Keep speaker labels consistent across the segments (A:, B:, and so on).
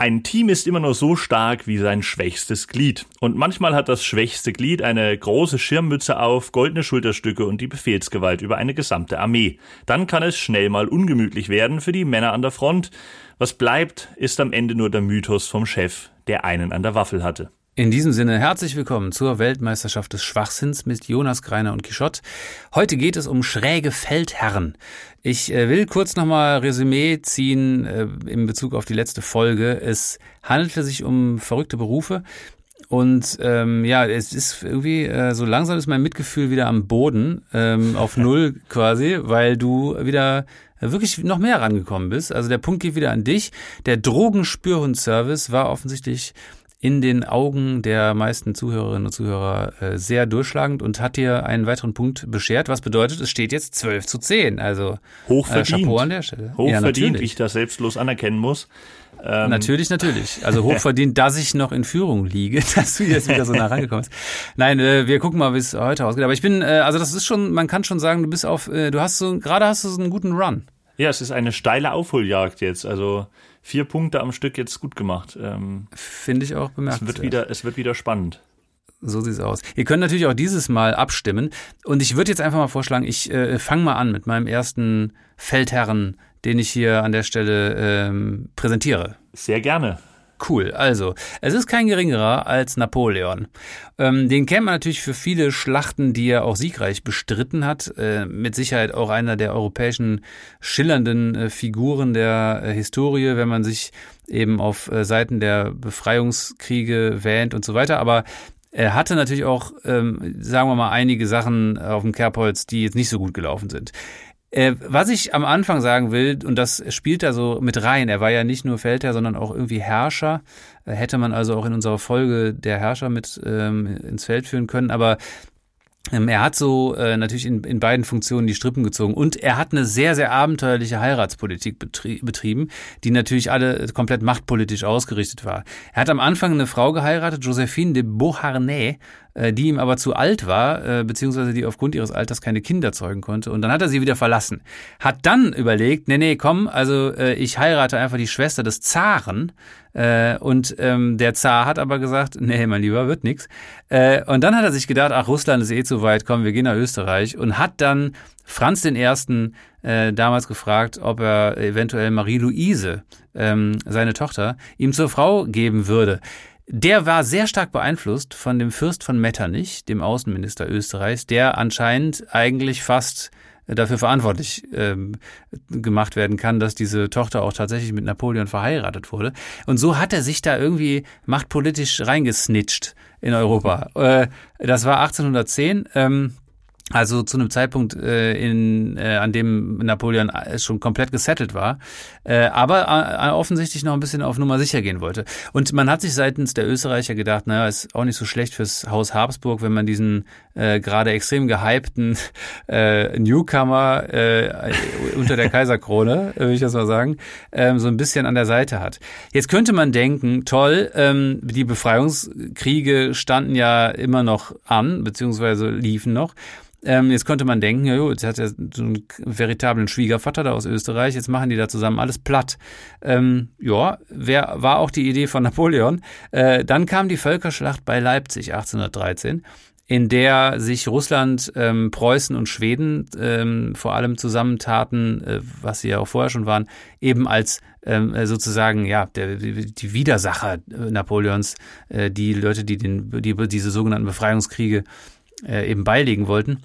A: Ein Team ist immer nur so stark wie sein schwächstes Glied. Und manchmal hat das schwächste Glied eine große Schirmmütze auf, goldene Schulterstücke und die Befehlsgewalt über eine gesamte Armee. Dann kann es schnell mal ungemütlich werden für die Männer an der Front. Was bleibt, ist am Ende nur der Mythos vom Chef, der einen an der Waffel hatte.
B: In diesem Sinne herzlich willkommen zur Weltmeisterschaft des Schwachsinns mit Jonas Greiner und Quichotte. Heute geht es um schräge Feldherren. Ich äh, will kurz nochmal Resümee ziehen äh, in Bezug auf die letzte Folge. Es handelte sich um verrückte Berufe. Und ähm, ja, es ist irgendwie, äh, so langsam ist mein Mitgefühl wieder am Boden, ähm, auf Null quasi, weil du wieder wirklich noch mehr rangekommen bist. Also der Punkt geht wieder an dich. Der Drogenspürhundservice war offensichtlich in den Augen der meisten Zuhörerinnen und Zuhörer äh, sehr durchschlagend und hat dir einen weiteren Punkt beschert, was bedeutet, es steht jetzt 12 zu 10. Also
A: hochverdient. Äh,
B: Chapeau an der Stelle.
A: Hochverdient, ja, wie ich das selbstlos anerkennen muss.
B: Ähm, natürlich, natürlich. Also hochverdient, dass ich noch in Führung liege, dass du jetzt wieder so nah rangekommen bist. Nein, äh, wir gucken mal, wie es heute ausgeht. Aber ich bin, äh, also das ist schon, man kann schon sagen, du bist auf, äh, du hast so, gerade hast du so einen guten Run.
A: Ja, es ist eine steile Aufholjagd jetzt. Also vier Punkte am Stück jetzt gut gemacht. Ähm,
B: Finde ich auch bemerkenswert.
A: Es wird wieder, es wird wieder spannend.
B: So sieht's aus. Ihr könnt natürlich auch dieses Mal abstimmen. Und ich würde jetzt einfach mal vorschlagen, ich äh, fange mal an mit meinem ersten Feldherren, den ich hier an der Stelle ähm, präsentiere.
A: Sehr gerne.
B: Cool. Also, es ist kein geringerer als Napoleon. Ähm, den kennt man natürlich für viele Schlachten, die er auch siegreich bestritten hat. Äh, mit Sicherheit auch einer der europäischen schillernden äh, Figuren der äh, Historie, wenn man sich eben auf äh, Seiten der Befreiungskriege wähnt und so weiter. Aber er hatte natürlich auch, ähm, sagen wir mal, einige Sachen auf dem Kerbholz, die jetzt nicht so gut gelaufen sind. Äh, was ich am Anfang sagen will, und das spielt da so mit rein, er war ja nicht nur Feldherr, sondern auch irgendwie Herrscher. Äh, hätte man also auch in unserer Folge der Herrscher mit ähm, ins Feld führen können. Aber er hat so äh, natürlich in, in beiden Funktionen die Strippen gezogen und er hat eine sehr, sehr abenteuerliche Heiratspolitik betrie betrieben, die natürlich alle komplett machtpolitisch ausgerichtet war. Er hat am Anfang eine Frau geheiratet, Josephine de Beauharnais, äh, die ihm aber zu alt war, äh, beziehungsweise die aufgrund ihres Alters keine Kinder zeugen konnte. Und dann hat er sie wieder verlassen. Hat dann überlegt, nee, nee, komm, also äh, ich heirate einfach die Schwester des Zaren. Äh, und ähm, der Zar hat aber gesagt, nee, mein Lieber, wird nix. Äh, und dann hat er sich gedacht, ach, Russland ist eh zu weit, komm, wir gehen nach Österreich. Und hat dann Franz Ersten äh, damals gefragt, ob er eventuell Marie-Louise, ähm, seine Tochter, ihm zur Frau geben würde. Der war sehr stark beeinflusst von dem Fürst von Metternich, dem Außenminister Österreichs, der anscheinend eigentlich fast dafür verantwortlich ähm, gemacht werden kann, dass diese Tochter auch tatsächlich mit Napoleon verheiratet wurde. Und so hat er sich da irgendwie machtpolitisch reingesnitcht in Europa. Äh, das war 1810. Ähm, also zu einem Zeitpunkt, äh, in, äh, an dem Napoleon äh, schon komplett gesettelt war, äh, aber äh, offensichtlich noch ein bisschen auf Nummer sicher gehen wollte. Und man hat sich seitens der Österreicher gedacht, naja, ist auch nicht so schlecht fürs Haus Habsburg, wenn man diesen äh, gerade extrem gehypten äh, Newcomer äh, unter der Kaiserkrone, äh, würde ich das mal sagen, ähm, so ein bisschen an der Seite hat. Jetzt könnte man denken, toll, ähm, die Befreiungskriege standen ja immer noch an, beziehungsweise liefen noch. Ähm, jetzt könnte man denken, ja, jo, jetzt hat er so einen veritablen Schwiegervater da aus Österreich, jetzt machen die da zusammen alles platt. Ähm, ja, wer, war auch die Idee von Napoleon. Äh, dann kam die Völkerschlacht bei Leipzig 1813 in der sich Russland, ähm, Preußen und Schweden ähm, vor allem zusammentaten, äh, was sie ja auch vorher schon waren, eben als ähm, äh, sozusagen ja der, die Widersacher äh, Napoleons, äh, die Leute, die den die diese sogenannten Befreiungskriege äh, eben beilegen wollten.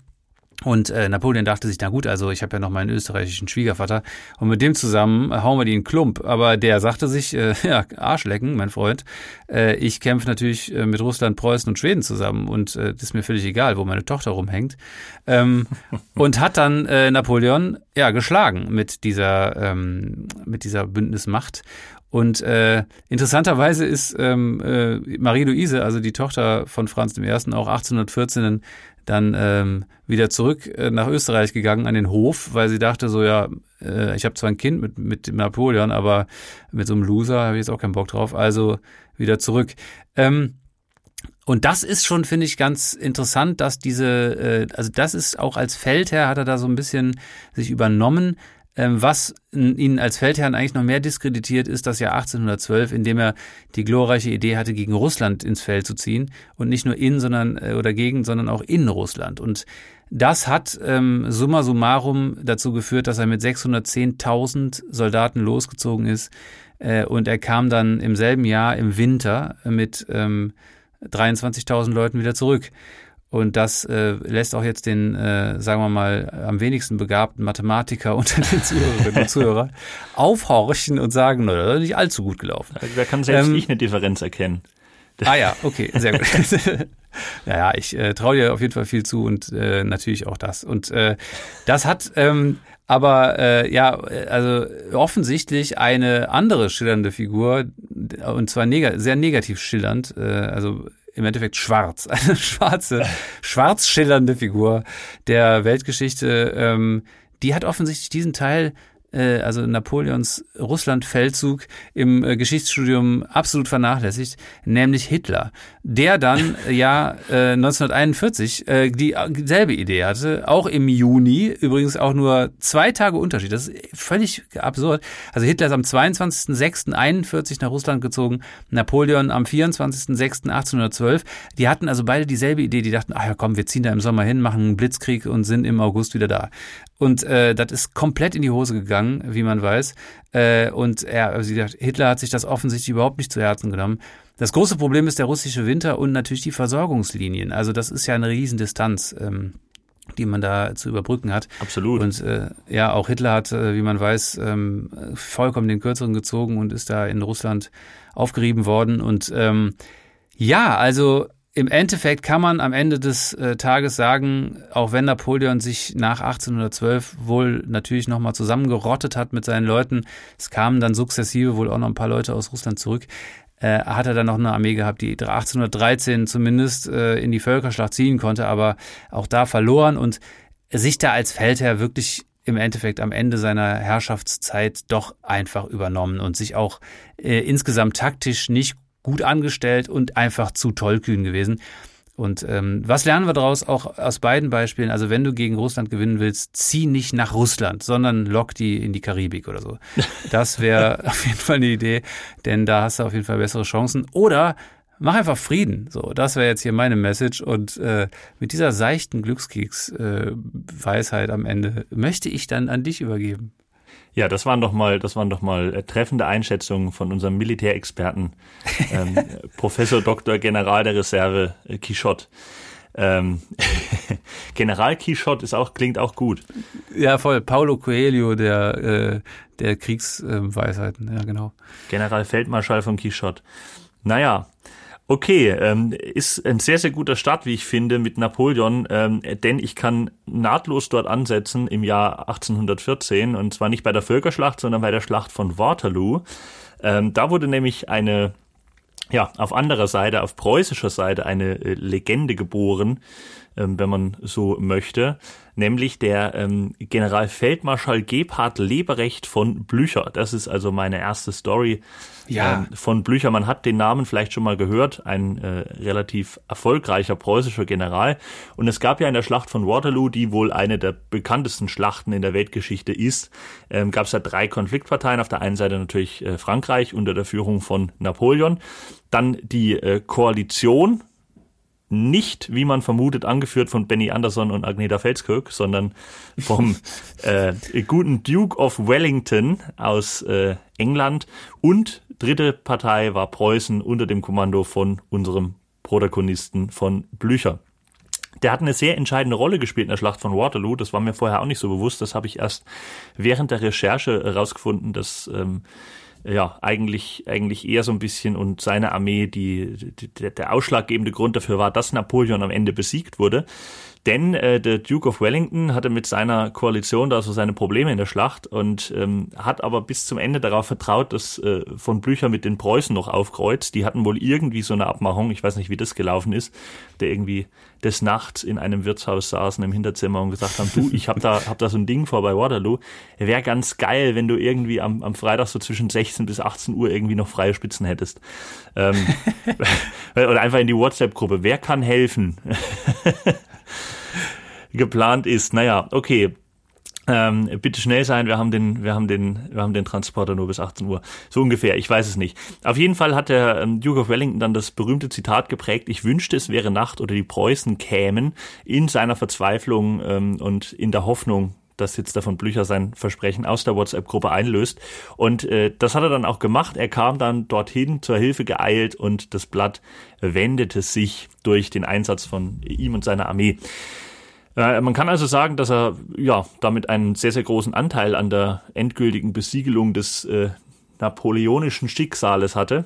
B: Und äh, Napoleon dachte sich, na gut, also ich habe ja noch meinen österreichischen Schwiegervater und mit dem zusammen äh, hauen wir die in Klump. Aber der sagte sich, äh, ja, Arschlecken, mein Freund, äh, ich kämpfe natürlich äh, mit Russland, Preußen und Schweden zusammen und äh, ist mir völlig egal, wo meine Tochter rumhängt. Ähm, und hat dann äh, Napoleon ja geschlagen mit dieser, ähm, mit dieser Bündnismacht. Und äh, interessanterweise ist ähm, äh, Marie-Louise, also die Tochter von Franz I., auch 1814 dann ähm, wieder zurück äh, nach Österreich gegangen an den Hof, weil sie dachte so, ja, äh, ich habe zwar ein Kind mit, mit Napoleon, aber mit so einem Loser habe ich jetzt auch keinen Bock drauf, also wieder zurück. Ähm, und das ist schon, finde ich, ganz interessant, dass diese, äh, also das ist auch als Feldherr hat er da so ein bisschen sich übernommen. Ähm, was ihn als Feldherrn eigentlich noch mehr diskreditiert, ist das Jahr 1812, in dem er die glorreiche Idee hatte, gegen Russland ins Feld zu ziehen und nicht nur in, sondern äh, oder gegen, sondern auch in Russland. Und das hat ähm, summa summarum dazu geführt, dass er mit 610.000 Soldaten losgezogen ist äh, und er kam dann im selben Jahr im Winter mit ähm, 23.000 Leuten wieder zurück. Und das äh, lässt auch jetzt den, äh, sagen wir mal, am wenigsten begabten Mathematiker unter den Zuhörerinnen und Zuhörern aufhorchen und sagen, na, das ist nicht allzu gut gelaufen.
A: Also da kann selbst ähm, ich eine Differenz erkennen.
B: Ah ja, okay, sehr gut. ja, ja, ich äh, traue dir auf jeden Fall viel zu und äh, natürlich auch das. Und äh, das hat ähm, aber äh, ja, also offensichtlich eine andere schillernde Figur, und zwar neg sehr negativ schillernd, äh, also im Endeffekt schwarz, eine schwarze, schwarz schillernde Figur der Weltgeschichte, ähm, die hat offensichtlich diesen Teil äh, also Napoleons Russland-Feldzug im äh, Geschichtsstudium absolut vernachlässigt, nämlich Hitler, der dann äh, ja 1941 dieselbe Idee hatte, auch im Juni, übrigens auch nur zwei Tage Unterschied. Das ist völlig absurd. Also Hitler ist am 22.06.41 nach Russland gezogen, Napoleon am 24.06.1812. Die hatten also beide dieselbe Idee. Die dachten, ach ja komm, wir ziehen da im Sommer hin, machen einen Blitzkrieg und sind im August wieder da. Und äh, das ist komplett in die Hose gegangen, wie man weiß. Äh, und er, also Hitler hat sich das offensichtlich überhaupt nicht zu Herzen genommen. Das große Problem ist der russische Winter und natürlich die Versorgungslinien. Also das ist ja eine Riesendistanz. Ähm, die man da zu überbrücken hat.
A: Absolut.
B: Und äh, ja, auch Hitler hat, äh, wie man weiß, ähm, vollkommen den Kürzeren gezogen und ist da in Russland aufgerieben worden. Und ähm, ja, also im Endeffekt kann man am Ende des äh, Tages sagen, auch wenn Napoleon sich nach 1812 wohl natürlich nochmal zusammengerottet hat mit seinen Leuten, es kamen dann sukzessive wohl auch noch ein paar Leute aus Russland zurück, äh, hat er dann noch eine Armee gehabt, die 1813 zumindest äh, in die Völkerschlacht ziehen konnte, aber auch da verloren und sich da als Feldherr wirklich im Endeffekt am Ende seiner Herrschaftszeit doch einfach übernommen und sich auch äh, insgesamt taktisch nicht gut angestellt und einfach zu tollkühn gewesen. Und ähm, was lernen wir daraus auch aus beiden Beispielen? Also wenn du gegen Russland gewinnen willst, zieh nicht nach Russland, sondern lock die in die Karibik oder so. Das wäre auf jeden Fall eine Idee, denn da hast du auf jeden Fall bessere Chancen. Oder mach einfach Frieden. So, das wäre jetzt hier meine Message. Und äh, mit dieser seichten Glückskeks-Weisheit äh, am Ende möchte ich dann an dich übergeben.
A: Ja, das waren doch mal, das waren doch mal äh, treffende Einschätzungen von unserem Militärexperten, ähm, Professor Dr. General der Reserve äh, Quichotte. Ähm, General Quichotte ist auch, klingt auch gut.
B: Ja, voll. Paulo Coelho, der, äh, der Kriegsweisheiten, ja, genau.
A: General Feldmarschall von Quichotte. Naja, Okay, ähm, ist ein sehr, sehr guter Start, wie ich finde, mit Napoleon, ähm, denn ich kann nahtlos dort ansetzen im Jahr 1814 und zwar nicht bei der Völkerschlacht, sondern bei der Schlacht von Waterloo. Ähm, da wurde nämlich eine, ja, auf anderer Seite, auf preußischer Seite eine äh, Legende geboren, ähm, wenn man so möchte, nämlich der ähm, Generalfeldmarschall Gebhard Leberecht von Blücher. Das ist also meine erste Story ja. ähm, von Blücher. Man hat den Namen vielleicht schon mal gehört, ein äh, relativ erfolgreicher preußischer General. Und es gab ja in der Schlacht von Waterloo, die wohl eine der bekanntesten Schlachten in der Weltgeschichte ist, ähm, gab es ja drei Konfliktparteien. Auf der einen Seite natürlich äh, Frankreich unter der Führung von Napoleon, dann die äh, Koalition nicht, wie man vermutet, angeführt von Benny Anderson und Agneta Felskirk, sondern vom äh, guten Duke of Wellington aus äh, England und dritte Partei war Preußen unter dem Kommando von unserem Protagonisten von Blücher. Der hat eine sehr entscheidende Rolle gespielt in der Schlacht von Waterloo. Das war mir vorher auch nicht so bewusst. Das habe ich erst während der Recherche herausgefunden, dass ähm, ja eigentlich eigentlich eher so ein bisschen und seine Armee die, die der ausschlaggebende Grund dafür war, dass Napoleon am Ende besiegt wurde. Denn äh, der Duke of Wellington hatte mit seiner Koalition da so seine Probleme in der Schlacht und ähm, hat aber bis zum Ende darauf vertraut, dass äh, von Blücher mit den Preußen noch aufkreuzt. Die hatten wohl irgendwie so eine Abmachung, ich weiß nicht, wie das gelaufen ist, der irgendwie des Nachts in einem Wirtshaus saßen im Hinterzimmer und gesagt haben, du, ich hab da, hab da so ein Ding vor bei Waterloo. Wäre ganz geil, wenn du irgendwie am, am Freitag so zwischen 16 bis 18 Uhr irgendwie noch freie Spitzen hättest. Ähm, oder einfach in die WhatsApp-Gruppe. Wer kann helfen? geplant ist. Naja, okay. ähm, bitte schnell sein, wir haben den, wir haben den, wir haben den Transporter nur bis 18 Uhr. So ungefähr, ich weiß es nicht. Auf jeden Fall hat der ähm, Duke of Wellington dann das berühmte Zitat geprägt, ich wünschte, es wäre Nacht oder die Preußen kämen in seiner Verzweiflung ähm, und in der Hoffnung, dass jetzt davon Blücher sein Versprechen aus der WhatsApp-Gruppe einlöst. Und äh, das hat er dann auch gemacht. Er kam dann dorthin zur Hilfe geeilt und das Blatt wendete sich durch den Einsatz von ihm und seiner Armee. Äh, man kann also sagen, dass er ja damit einen sehr, sehr großen Anteil an der endgültigen Besiegelung des äh, napoleonischen Schicksales hatte.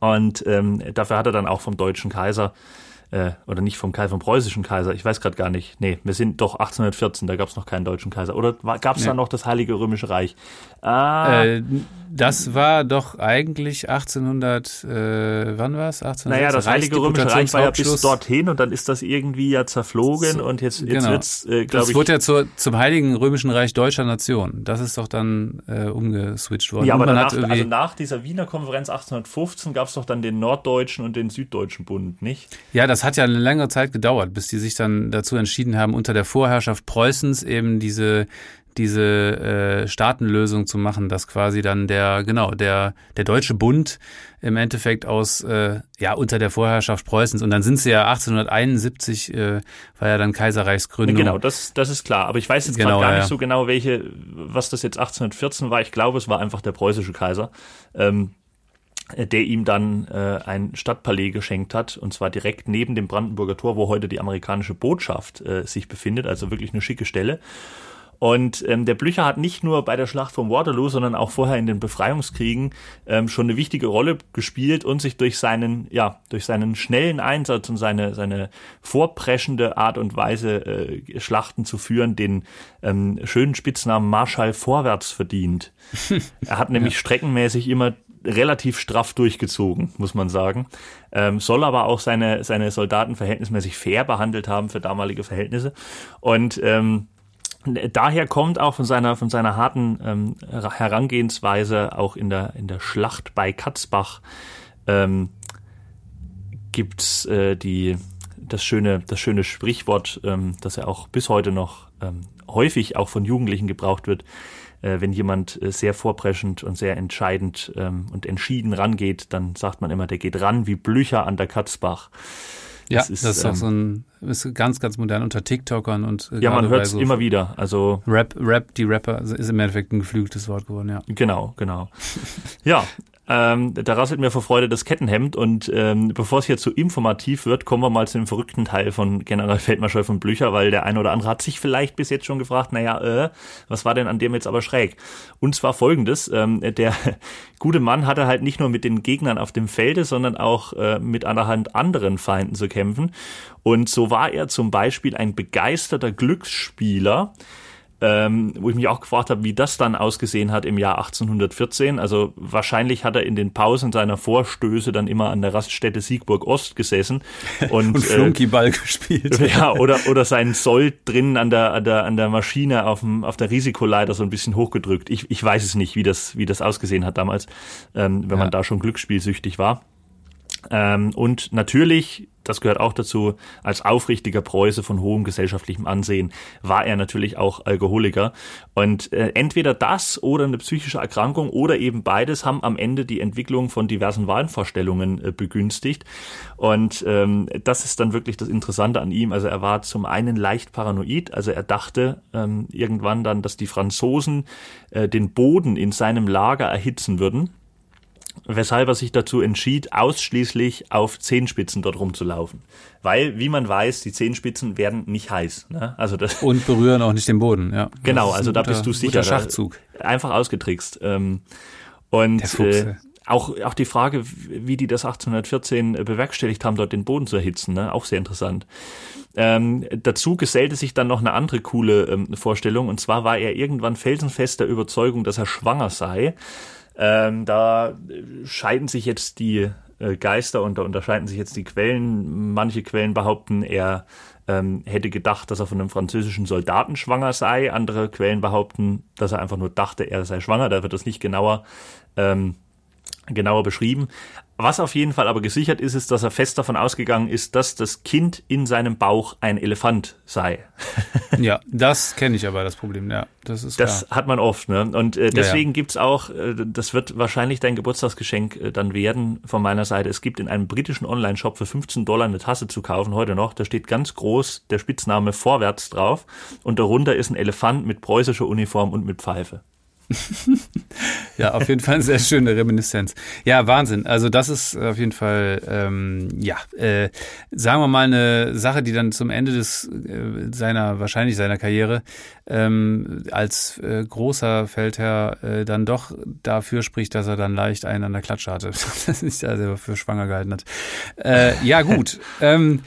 A: Und ähm, dafür hat er dann auch vom deutschen Kaiser äh, oder nicht vom Kaiser, vom preußischen Kaiser, ich weiß gerade gar nicht. Nee, wir sind doch 1814, da gab es noch keinen deutschen Kaiser. Oder gab es nee. da noch das Heilige Römische Reich?
B: Ah, äh, das war doch eigentlich 1800, äh, wann war es?
A: Naja, das Heilige Römische Reich war ja bis dorthin und dann ist das irgendwie ja zerflogen so, und jetzt, jetzt genau. wird's,
B: äh, glaube ich. Das wurde ja zur, zum Heiligen Römischen Reich deutscher Nation. Das ist doch dann äh, umgeswitcht worden.
A: Ja, aber danach, also nach dieser Wiener Konferenz 1815 gab es doch dann den Norddeutschen und den Süddeutschen Bund, nicht?
B: Ja, das hat ja eine längere Zeit gedauert, bis die sich dann dazu entschieden haben, unter der Vorherrschaft Preußens eben diese diese äh, Staatenlösung zu machen, dass quasi dann der, genau, der, der Deutsche Bund im Endeffekt aus, äh, ja, unter der Vorherrschaft Preußens und dann sind sie ja 1871, äh, war ja dann Kaiserreichsgründung.
A: Genau, das, das ist klar. Aber ich weiß jetzt genau, gar ja. nicht so genau, welche, was das jetzt 1814 war. Ich glaube, es war einfach der preußische Kaiser. Ähm, der ihm dann äh, ein Stadtpalais geschenkt hat, und zwar direkt neben dem Brandenburger Tor, wo heute die amerikanische Botschaft äh, sich befindet, also wirklich eine schicke Stelle. Und ähm, der Blücher hat nicht nur bei der Schlacht von Waterloo, sondern auch vorher in den Befreiungskriegen ähm, schon eine wichtige Rolle gespielt und sich durch seinen, ja, durch seinen schnellen Einsatz und seine, seine vorpreschende Art und Weise, äh, Schlachten zu führen, den ähm, schönen Spitznamen Marschall vorwärts verdient. er hat nämlich ja. streckenmäßig immer relativ straff durchgezogen, muss man sagen. Ähm, soll aber auch seine, seine Soldaten verhältnismäßig fair behandelt haben für damalige Verhältnisse. Und ähm, daher kommt auch von seiner von seiner harten ähm, Herangehensweise auch in der in der Schlacht bei Katzbach ähm, gibt's äh, die das schöne das schöne Sprichwort, ähm, das ja auch bis heute noch ähm, häufig auch von Jugendlichen gebraucht wird, äh, wenn jemand äh, sehr vorpreschend und sehr entscheidend ähm, und entschieden rangeht, dann sagt man immer, der geht ran wie Blücher an der Katzbach.
B: Ja, das ist, das ist ähm, auch so ein ist ganz, ganz modern unter TikTokern und
A: äh, Ja, man hört es so immer wieder. Also
B: Rap, Rap, die Rapper ist im Endeffekt ein geflügeltes Wort geworden, ja.
A: Genau, genau. ja, ähm, da rasselt mir vor Freude das Kettenhemd und ähm, bevor es hier zu informativ wird, kommen wir mal zu dem verrückten Teil von Generalfeldmarschall von Blücher, weil der eine oder andere hat sich vielleicht bis jetzt schon gefragt, naja, äh, was war denn an dem jetzt aber schräg? Und zwar folgendes, ähm, der gute Mann hatte halt nicht nur mit den Gegnern auf dem Felde, sondern auch äh, mit einer Hand anderen Feinden zu kämpfen. Und so war er zum Beispiel ein begeisterter Glücksspieler, ähm, wo ich mich auch gefragt habe, wie das dann ausgesehen hat im Jahr 1814. Also wahrscheinlich hat er in den Pausen seiner Vorstöße dann immer an der Raststätte Siegburg Ost gesessen
B: und, und Flunkyball äh, gespielt.
A: Ja, oder oder seinen Sold drinnen an der an der an der Maschine auf dem auf der Risikoleiter so ein bisschen hochgedrückt. Ich ich weiß es nicht, wie das wie das ausgesehen hat damals, ähm, wenn ja. man da schon glücksspielsüchtig war. Ähm, und natürlich, das gehört auch dazu, als aufrichtiger Preuße von hohem gesellschaftlichem Ansehen war er natürlich auch Alkoholiker. Und äh, entweder das oder eine psychische Erkrankung oder eben beides haben am Ende die Entwicklung von diversen Wahlvorstellungen äh, begünstigt. Und ähm, das ist dann wirklich das Interessante an ihm. Also er war zum einen leicht paranoid, also er dachte ähm, irgendwann dann, dass die Franzosen äh, den Boden in seinem Lager erhitzen würden weshalb er sich dazu entschied, ausschließlich auf Zehenspitzen dort rumzulaufen. Weil, wie man weiß, die Zehenspitzen werden nicht heiß. Ne? Also das
B: Und berühren auch nicht den Boden, ja.
A: Genau, also da guter, bist du sicher.
B: Schachzug.
A: Einfach ausgetrickst. Ähm, und äh, auch, auch die Frage, wie die das 1814 bewerkstelligt haben, dort den Boden zu erhitzen, ne? auch sehr interessant. Ähm, dazu gesellte sich dann noch eine andere coole ähm, Vorstellung, und zwar war er irgendwann felsenfest der Überzeugung, dass er schwanger sei. Ähm, da scheiden sich jetzt die äh, Geister und da unterscheiden sich jetzt die Quellen. Manche Quellen behaupten, er ähm, hätte gedacht, dass er von einem französischen Soldaten schwanger sei. Andere Quellen behaupten, dass er einfach nur dachte, er sei schwanger. Da wird das nicht genauer ähm, genauer beschrieben. Was auf jeden Fall aber gesichert ist, ist, dass er fest davon ausgegangen ist, dass das Kind in seinem Bauch ein Elefant sei.
B: ja, das kenne ich aber, das Problem, ja. Das ist
A: Das klar. hat man oft, ne? Und äh, deswegen ja, ja. gibt's auch, äh, das wird wahrscheinlich dein Geburtstagsgeschenk äh, dann werden von meiner Seite. Es gibt in einem britischen Online-Shop für 15 Dollar eine Tasse zu kaufen, heute noch. Da steht ganz groß der Spitzname Vorwärts drauf und darunter ist ein Elefant mit preußischer Uniform und mit Pfeife.
B: ja, auf jeden Fall eine sehr schöne Reminiszenz. Ja, Wahnsinn. Also das ist auf jeden Fall, ähm, ja, äh, sagen wir mal eine Sache, die dann zum Ende des äh, seiner wahrscheinlich seiner Karriere ähm, als äh, großer Feldherr äh, dann doch dafür spricht, dass er dann leicht einen an der Klatsche hatte, das ist also für schwanger gehalten hat. Äh, ja, gut. ähm,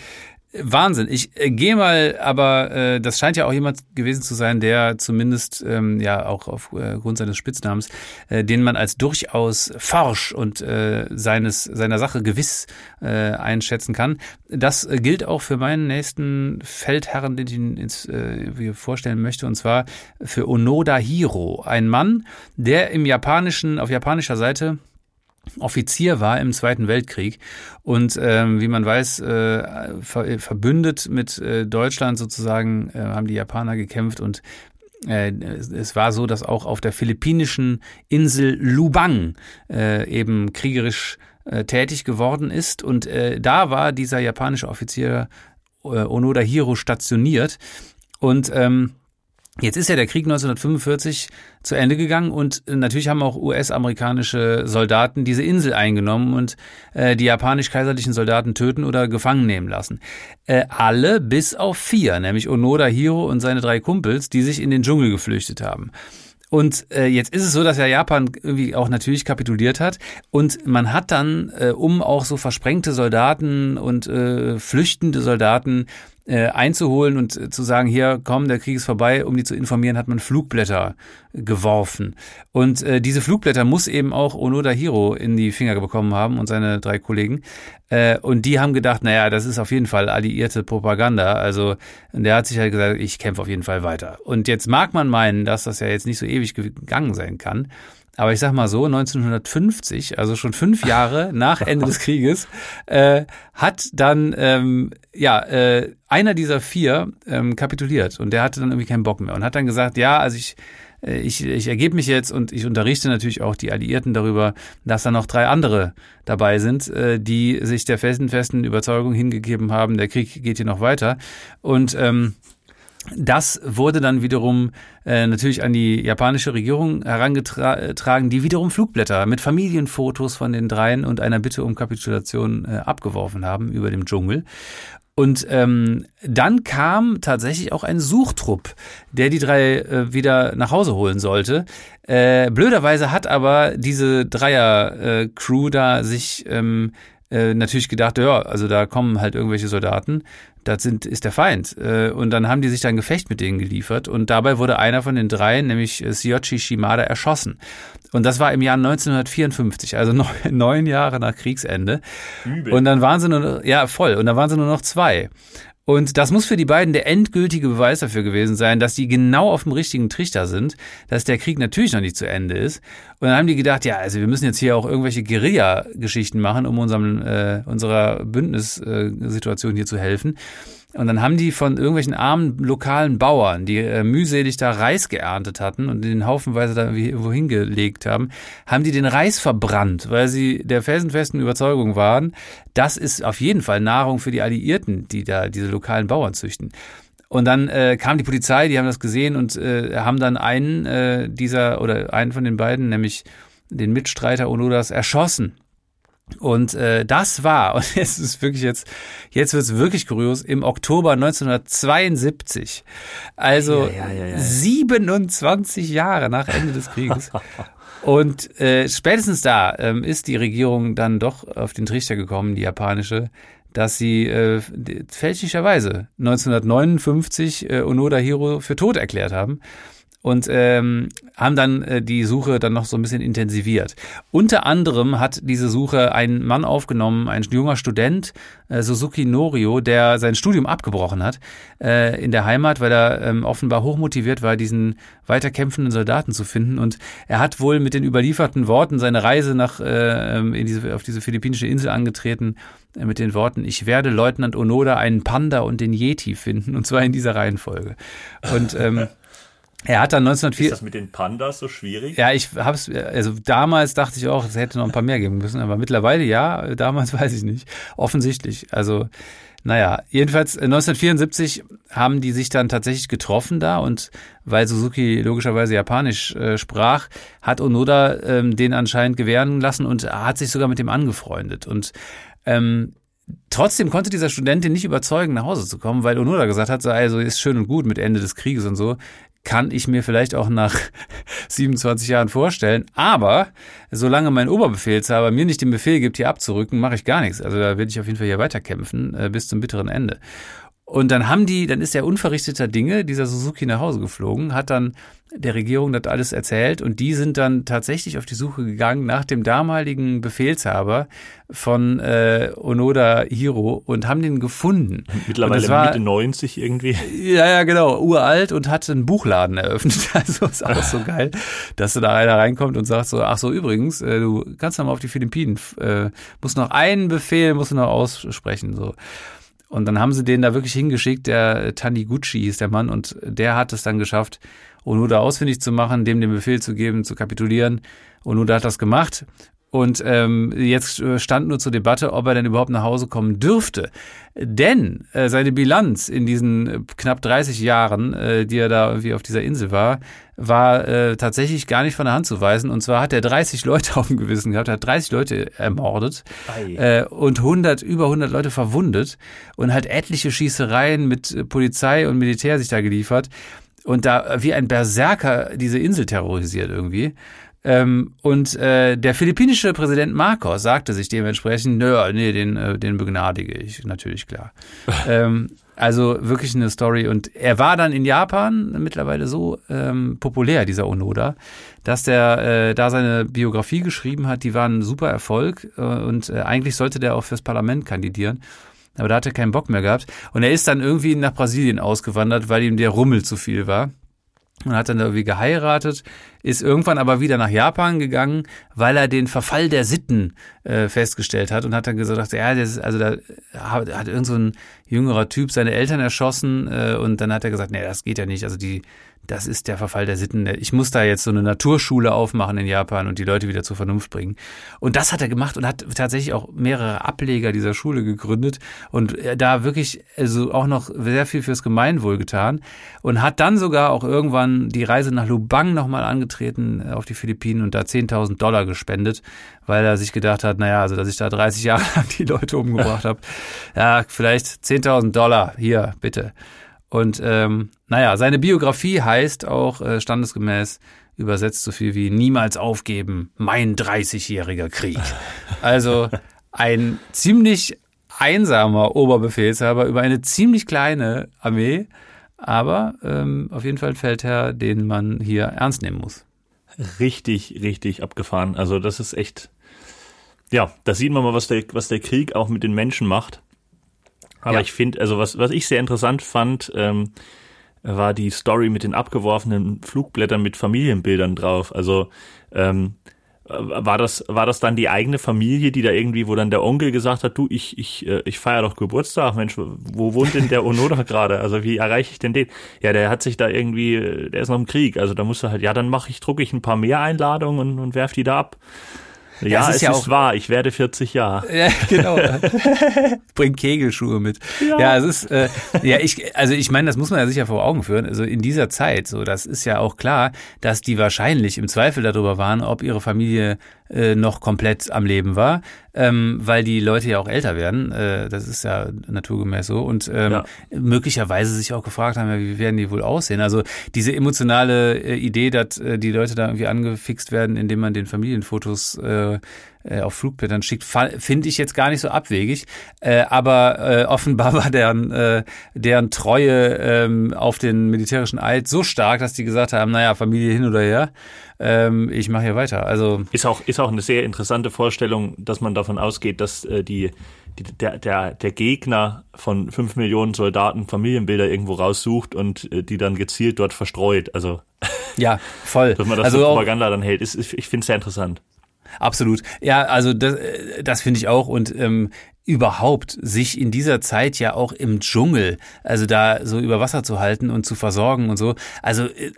B: Wahnsinn. Ich äh, gehe mal, aber äh, das scheint ja auch jemand gewesen zu sein, der zumindest ähm, ja auch aufgrund äh, seines Spitznamens, äh, den man als durchaus forsch und äh, seines seiner Sache gewiss äh, einschätzen kann. Das äh, gilt auch für meinen nächsten Feldherren, den ich Ihnen ins, äh, vorstellen möchte, und zwar für Onoda Hiro, ein Mann, der im japanischen auf japanischer Seite Offizier war im Zweiten Weltkrieg und ähm, wie man weiß, äh, ver verbündet mit äh, Deutschland sozusagen äh, haben die Japaner gekämpft und äh, es war so, dass auch auf der philippinischen Insel Lubang äh, eben kriegerisch äh, tätig geworden ist und äh, da war dieser japanische Offizier äh, Onoda Hiro stationiert und ähm, Jetzt ist ja der Krieg 1945 zu Ende gegangen und äh, natürlich haben auch US-amerikanische Soldaten diese Insel eingenommen und äh, die japanisch-kaiserlichen Soldaten töten oder gefangen nehmen lassen. Äh, alle bis auf vier, nämlich Onoda Hiro und seine drei Kumpels, die sich in den Dschungel geflüchtet haben. Und äh, jetzt ist es so, dass ja Japan irgendwie auch natürlich kapituliert hat. Und man hat dann, äh, um auch so versprengte Soldaten und äh, flüchtende Soldaten äh, einzuholen und äh, zu sagen, hier komm, der Krieg ist vorbei, um die zu informieren, hat man Flugblätter geworfen. Und äh, diese Flugblätter muss eben auch Onoda Hiro in die Finger bekommen haben und seine drei Kollegen. Äh, und die haben gedacht, naja, das ist auf jeden Fall alliierte Propaganda. Also der hat sich halt gesagt, ich kämpfe auf jeden Fall weiter. Und jetzt mag man meinen, dass das ja jetzt nicht so ewig gegangen sein kann. Aber ich sag mal so, 1950, also schon fünf Jahre nach Ende des Krieges, äh, hat dann ähm, ja äh, einer dieser vier ähm, kapituliert und der hatte dann irgendwie keinen Bock mehr und hat dann gesagt, ja, also ich äh, ich, ich ergebe mich jetzt und ich unterrichte natürlich auch die Alliierten darüber, dass da noch drei andere dabei sind, äh, die sich der festen, festen Überzeugung hingegeben haben, der Krieg geht hier noch weiter. Und ähm, das wurde dann wiederum äh, natürlich an die japanische Regierung herangetragen, die wiederum Flugblätter mit Familienfotos von den dreien und einer Bitte um Kapitulation äh, abgeworfen haben über dem Dschungel. Und ähm, dann kam tatsächlich auch ein Suchtrupp, der die drei äh, wieder nach Hause holen sollte. Äh, blöderweise hat aber diese Dreier-Crew äh, da sich ähm, äh, natürlich gedacht, ja, also da kommen halt irgendwelche Soldaten, das sind, ist der Feind. Äh, und dann haben die sich dann Gefecht mit denen geliefert und dabei wurde einer von den dreien, nämlich äh, Siochi Shimada, erschossen. Und das war im Jahr 1954, also neun, neun Jahre nach Kriegsende. Übel. Und dann waren sie nur, ja, voll, und dann waren sie nur noch zwei. Und das muss für die beiden der endgültige Beweis dafür gewesen sein, dass die genau auf dem richtigen Trichter sind, dass der Krieg natürlich noch nicht zu Ende ist. Und dann haben die gedacht, ja, also wir müssen jetzt hier auch irgendwelche Guerilla-Geschichten machen, um unserem, äh, unserer Bündnissituation hier zu helfen. Und dann haben die von irgendwelchen armen lokalen Bauern, die äh, mühselig da Reis geerntet hatten und den haufenweise da irgendwo hingelegt haben, haben die den Reis verbrannt, weil sie der felsenfesten Überzeugung waren, das ist auf jeden Fall Nahrung für die Alliierten, die da diese lokalen Bauern züchten. Und dann äh, kam die Polizei, die haben das gesehen und äh, haben dann einen äh, dieser oder einen von den beiden, nämlich den Mitstreiter Onodas, erschossen. Und äh, das war, und jetzt ist wirklich jetzt, jetzt wird's wirklich kurios, im Oktober 1972. Also ja, ja, ja, 27 Jahre nach Ende des Krieges. Und äh, spätestens da ähm, ist die Regierung dann doch auf den Trichter gekommen, die japanische, dass sie äh, fälschlicherweise 1959 äh, Onoda Hiro für tot erklärt haben. und ähm, haben dann äh, die Suche dann noch so ein bisschen intensiviert. Unter anderem hat diese Suche ein Mann aufgenommen, ein junger Student, äh, Suzuki Norio, der sein Studium abgebrochen hat äh, in der Heimat, weil er ähm, offenbar hochmotiviert war, diesen weiterkämpfenden Soldaten zu finden. Und er hat wohl mit den überlieferten Worten seine Reise nach äh, ähm, in diese, auf diese philippinische Insel angetreten, äh, mit den Worten, ich werde Leutnant Onoda einen Panda und den Yeti finden, und zwar in dieser Reihenfolge. Und ähm, er hat dann 1904.
A: Ist das mit den Pandas so schwierig?
B: Ja, ich hab's, also damals dachte ich auch, es hätte noch ein paar mehr geben müssen, aber mittlerweile ja, damals weiß ich nicht. Offensichtlich. Also, naja, jedenfalls 1974 äh, haben die sich dann tatsächlich getroffen da und weil Suzuki logischerweise Japanisch äh, sprach, hat Onoda ähm, den anscheinend gewähren lassen und hat sich sogar mit dem angefreundet. Und ähm, Trotzdem konnte dieser Studentin nicht überzeugen, nach Hause zu kommen, weil Onoda gesagt hat, so, also ist schön und gut mit Ende des Krieges und so kann ich mir vielleicht auch nach 27 Jahren vorstellen. Aber solange mein Oberbefehlshaber mir nicht den Befehl gibt, hier abzurücken, mache ich gar nichts. Also da werde ich auf jeden Fall hier weiterkämpfen äh, bis zum bitteren Ende. Und dann haben die, dann ist der unverrichteter Dinge, dieser Suzuki nach Hause geflogen, hat dann der Regierung das alles erzählt und die sind dann tatsächlich auf die Suche gegangen nach dem damaligen Befehlshaber von äh, Onoda Hiro und haben den gefunden.
A: Mittlerweile war, Mitte 90 irgendwie.
B: Ja, ja, genau, uralt und hat einen Buchladen eröffnet. Also ist auch so geil, dass da einer reinkommt und sagt so, ach so, übrigens, äh, du kannst noch mal auf die Philippinen, äh, musst noch einen Befehl, musst du noch aussprechen, so. Und dann haben sie den da wirklich hingeschickt, der Taniguchi ist der Mann, und der hat es dann geschafft, Onoda ausfindig zu machen, dem den Befehl zu geben, zu kapitulieren. Onoda hat das gemacht. Und ähm, jetzt stand nur zur Debatte, ob er denn überhaupt nach Hause kommen dürfte. Denn äh, seine Bilanz in diesen knapp 30 Jahren, äh, die er da irgendwie auf dieser Insel war, war äh, tatsächlich gar nicht von der Hand zu weisen. Und zwar hat er 30 Leute auf dem Gewissen gehabt, hat 30 Leute ermordet äh, und 100, über 100 Leute verwundet und hat etliche Schießereien mit Polizei und Militär sich da geliefert und da wie ein Berserker diese Insel terrorisiert irgendwie. Ähm, und äh, der philippinische Präsident Marcos sagte sich dementsprechend, nö, nee, den, äh, den begnadige ich, natürlich klar. ähm, also wirklich eine Story. Und er war dann in Japan mittlerweile so ähm, populär, dieser Onoda, dass der äh, da seine Biografie geschrieben hat. Die war ein super Erfolg äh, und äh, eigentlich sollte der auch fürs Parlament kandidieren. Aber da hat er keinen Bock mehr gehabt. Und er ist dann irgendwie nach Brasilien ausgewandert, weil ihm der Rummel zu viel war und hat dann irgendwie geheiratet, ist irgendwann aber wieder nach Japan gegangen, weil er den Verfall der Sitten äh, festgestellt hat und hat dann gesagt, ja, das ist, also da hat, hat irgend so ein jüngerer Typ seine Eltern erschossen äh, und dann hat er gesagt, nee, das geht ja nicht, also die das ist der Verfall der Sitten. Ich muss da jetzt so eine Naturschule aufmachen in Japan und die Leute wieder zur Vernunft bringen. Und das hat er gemacht und hat tatsächlich auch mehrere Ableger dieser Schule gegründet und äh, da wirklich also auch noch sehr viel fürs Gemeinwohl getan und hat dann sogar auch irgendwann die Reise nach Lubang nochmal angetreten äh, auf die Philippinen und da 10.000 Dollar gespendet, weil er sich gedacht hat, naja, also dass ich da 30 Jahre lang die Leute umgebracht habe, ja, vielleicht 10.000 Dollar, hier, bitte. Und ähm, naja, seine Biografie heißt auch äh, standesgemäß übersetzt so viel wie Niemals aufgeben, mein 30-jähriger Krieg. Also ein ziemlich einsamer Oberbefehlshaber über eine ziemlich kleine Armee, aber ähm, auf jeden Fall ein Feldherr, den man hier ernst nehmen muss.
A: Richtig, richtig abgefahren. Also das ist echt, ja, da sieht man mal, was der, was der Krieg auch mit den Menschen macht. Aber ja. ich finde, also was, was ich sehr interessant fand, ähm, war die Story mit den abgeworfenen Flugblättern mit Familienbildern drauf. Also ähm, war das war das dann die eigene Familie, die da irgendwie, wo dann der Onkel gesagt hat, du, ich ich äh, ich feiere doch Geburtstag, Mensch, wo wohnt denn der Onoda gerade? Also wie erreiche ich denn den? Ja, der hat sich da irgendwie, der ist noch im Krieg, also da musst du halt, ja, dann mache ich, drucke ich ein paar mehr Einladungen und, und werf die da ab. Ja, ja es, ist, ja ist wahr, ich werde 40 Jahre.
B: Ja, genau. Bring Kegelschuhe mit. Ja, ja es ist, äh, ja, ich, also ich meine, das muss man ja sicher vor Augen führen. Also in dieser Zeit, so, das ist ja auch klar, dass die wahrscheinlich im Zweifel darüber waren, ob ihre Familie äh, noch komplett am Leben war, ähm, weil die Leute ja auch älter werden. Äh, das ist ja naturgemäß so. Und ähm, ja. möglicherweise sich auch gefragt haben, ja, wie werden die wohl aussehen? Also diese emotionale äh, Idee, dass äh, die Leute da irgendwie angefixt werden, indem man den Familienfotos äh, äh, auf Flugblättern schickt, finde ich jetzt gar nicht so abwegig. Äh, aber äh, offenbar war deren, äh, deren Treue ähm, auf den militärischen Eid so stark, dass die gesagt haben, naja, Familie hin oder her, ähm, ich mache hier weiter. Also
A: ist auch, ist auch eine sehr interessante Vorstellung, dass man davon ausgeht, dass äh, die, der, der, der Gegner von fünf Millionen Soldaten Familienbilder irgendwo raussucht und äh, die dann gezielt dort verstreut. Also
B: ja, voll.
A: dass man das also so Propaganda dann hält, ist, ist ich finde es sehr interessant.
B: Absolut. Ja, also das, das finde ich auch. Und ähm, überhaupt sich in dieser Zeit ja auch im Dschungel, also da so über Wasser zu halten und zu versorgen und so. Also äh,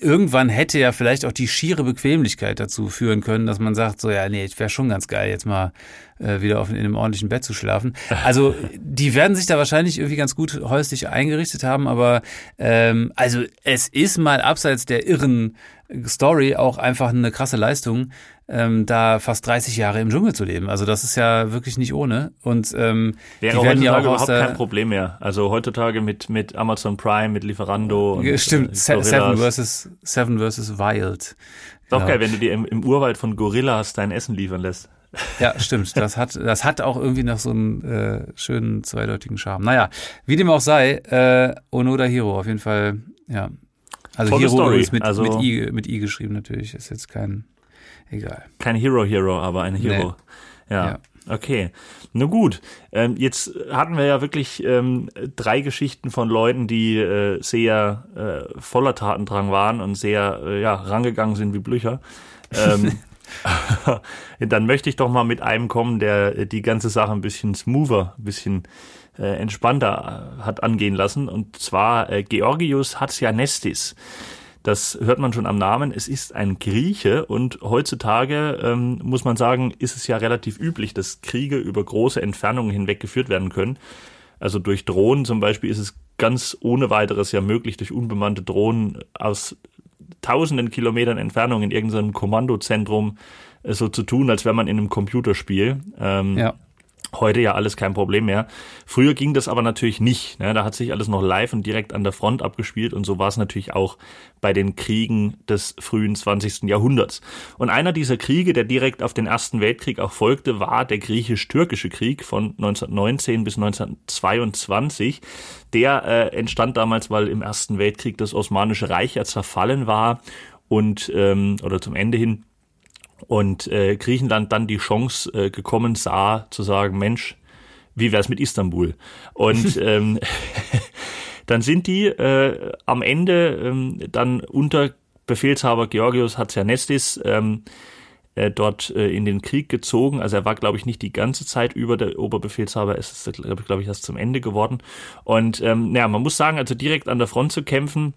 B: irgendwann hätte ja vielleicht auch die schiere Bequemlichkeit dazu führen können, dass man sagt, so ja, nee, wäre schon ganz geil, jetzt mal äh, wieder auf, in einem ordentlichen Bett zu schlafen. Also die werden sich da wahrscheinlich irgendwie ganz gut häuslich eingerichtet haben, aber ähm, also es ist mal abseits der irren Story auch einfach eine krasse Leistung, ähm, da fast 30 Jahre im Dschungel zu leben. Also das ist ja wirklich nicht ohne. Und ähm,
A: Wäre die werden ja überhaupt kein Problem mehr. Also heutzutage mit mit Amazon Prime, mit Lieferando.
B: Und, stimmt, äh, Seven versus Seven versus Wild. Ist
A: auch genau. geil, wenn du dir im, im Urwald von Gorillas dein Essen liefern lässt.
B: Ja, stimmt. Das hat, das hat auch irgendwie noch so einen äh, schönen zweideutigen Charme. Naja, wie dem auch sei, äh, Onoda Hiro auf jeden Fall, ja. Also Tolle Hiro Story. ist mit, also, mit, I, mit I geschrieben natürlich, ist jetzt kein Egal.
A: Kein Hero Hero, aber ein Hero. Nee. Ja. ja. Okay, na gut. Ähm, jetzt hatten wir ja wirklich ähm, drei Geschichten von Leuten, die äh, sehr äh, voller Tatendrang waren und sehr äh, ja, rangegangen sind wie Blücher. Ähm, dann möchte ich doch mal mit einem kommen, der äh, die ganze Sache ein bisschen smoother, ein bisschen äh, entspannter äh, hat angehen lassen. Und zwar äh, Georgius Hatzianestis. Das hört man schon am Namen. Es ist ein Grieche und heutzutage ähm, muss man sagen, ist es ja relativ üblich, dass Kriege über große Entfernungen hinweg geführt werden können. Also durch Drohnen zum Beispiel ist es ganz ohne weiteres ja möglich, durch unbemannte Drohnen aus tausenden Kilometern Entfernung in irgendeinem Kommandozentrum äh, so zu tun, als wäre man in einem Computerspiel. Ähm, ja. Heute ja alles kein Problem mehr. Früher ging das aber natürlich nicht. Ne? Da hat sich alles noch live und direkt an der Front abgespielt und so war es natürlich auch bei den Kriegen des frühen 20. Jahrhunderts. Und einer dieser Kriege, der direkt auf den Ersten Weltkrieg auch folgte, war der griechisch-türkische Krieg von 1919 bis 1922. Der äh, entstand damals, weil im Ersten Weltkrieg das Osmanische Reich ja zerfallen war und ähm, oder zum Ende hin und äh, Griechenland dann die Chance äh, gekommen sah, zu sagen, Mensch, wie wär's mit Istanbul? Und ähm, dann sind die äh, am Ende ähm, dann unter Befehlshaber Georgios Hatzianestis ähm, äh, dort äh, in den Krieg gezogen. Also er war, glaube ich, nicht die ganze Zeit über der Oberbefehlshaber. Es ist, glaube glaub ich, erst zum Ende geworden. Und ähm, ja, man muss sagen, also direkt an der Front zu kämpfen,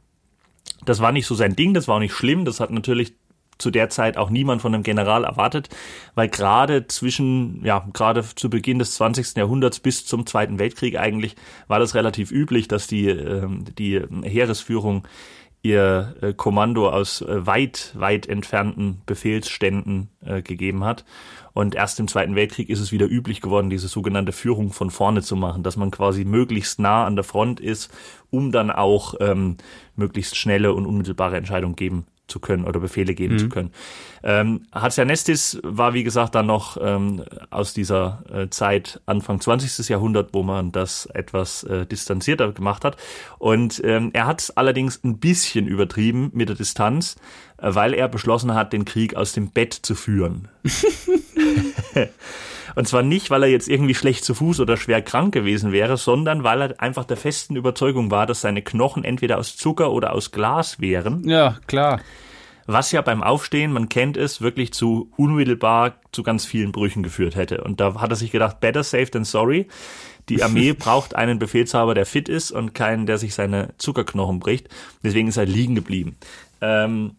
A: das war nicht so sein Ding, das war auch nicht schlimm. Das hat natürlich zu der Zeit auch niemand von einem General erwartet, weil gerade zwischen, ja, gerade zu Beginn des 20. Jahrhunderts bis zum Zweiten Weltkrieg eigentlich war das relativ üblich, dass die, äh, die Heeresführung ihr äh, Kommando aus äh, weit, weit entfernten Befehlsständen äh, gegeben hat. Und erst im Zweiten Weltkrieg ist es wieder üblich geworden, diese sogenannte Führung von vorne zu machen, dass man quasi möglichst nah an der Front ist, um dann auch ähm, möglichst schnelle und unmittelbare Entscheidungen geben zu können oder Befehle geben mhm. zu können. Ähm, Hatsianestis war, wie gesagt, dann noch ähm, aus dieser äh, Zeit Anfang 20. Jahrhundert, wo man das etwas äh, distanzierter gemacht hat. Und ähm, er hat allerdings ein bisschen übertrieben mit der Distanz, äh, weil er beschlossen hat, den Krieg aus dem Bett zu führen. Und zwar nicht, weil er jetzt irgendwie schlecht zu Fuß oder schwer krank gewesen wäre, sondern weil er einfach der festen Überzeugung war, dass seine Knochen entweder aus Zucker oder aus Glas wären.
B: Ja, klar.
A: Was ja beim Aufstehen, man kennt es, wirklich zu unmittelbar zu ganz vielen Brüchen geführt hätte. Und da hat er sich gedacht, better safe than sorry. Die Armee braucht einen Befehlshaber, der fit ist und keinen, der sich seine Zuckerknochen bricht. Deswegen ist er liegen geblieben. Ähm,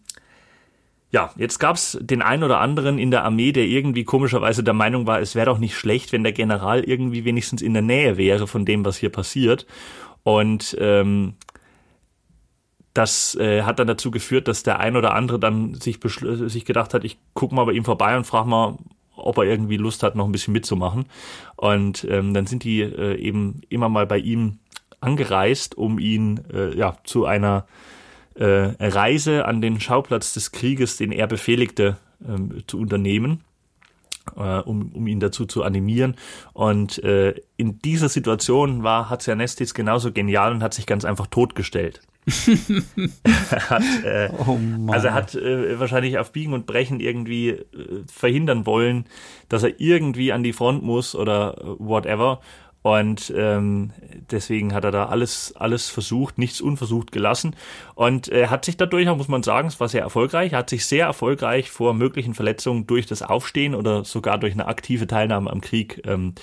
A: ja, jetzt gab's den einen oder anderen in der Armee, der irgendwie komischerweise der Meinung war, es wäre doch nicht schlecht, wenn der General irgendwie wenigstens in der Nähe wäre von dem, was hier passiert. Und ähm, das äh, hat dann dazu geführt, dass der ein oder andere dann sich, sich gedacht hat, ich guck mal bei ihm vorbei und frage mal, ob er irgendwie Lust hat, noch ein bisschen mitzumachen. Und ähm, dann sind die äh, eben immer mal bei ihm angereist, um ihn äh, ja zu einer äh, Reise an den Schauplatz des Krieges, den er befehligte, ähm, zu unternehmen. äh, um, um ihn dazu zu animieren. Und äh, in dieser Situation war Hatzianestis genauso genial und hat sich ganz einfach totgestellt. hat, äh, oh also er hat äh, wahrscheinlich auf Biegen und Brechen irgendwie äh, verhindern wollen, dass er irgendwie an die Front muss oder whatever. Und ähm, deswegen hat er da alles, alles versucht, nichts unversucht gelassen. Und er äh, hat sich dadurch, muss man sagen, es war sehr erfolgreich, er hat sich sehr erfolgreich vor möglichen Verletzungen durch das Aufstehen oder sogar durch eine aktive Teilnahme am Krieg ähm,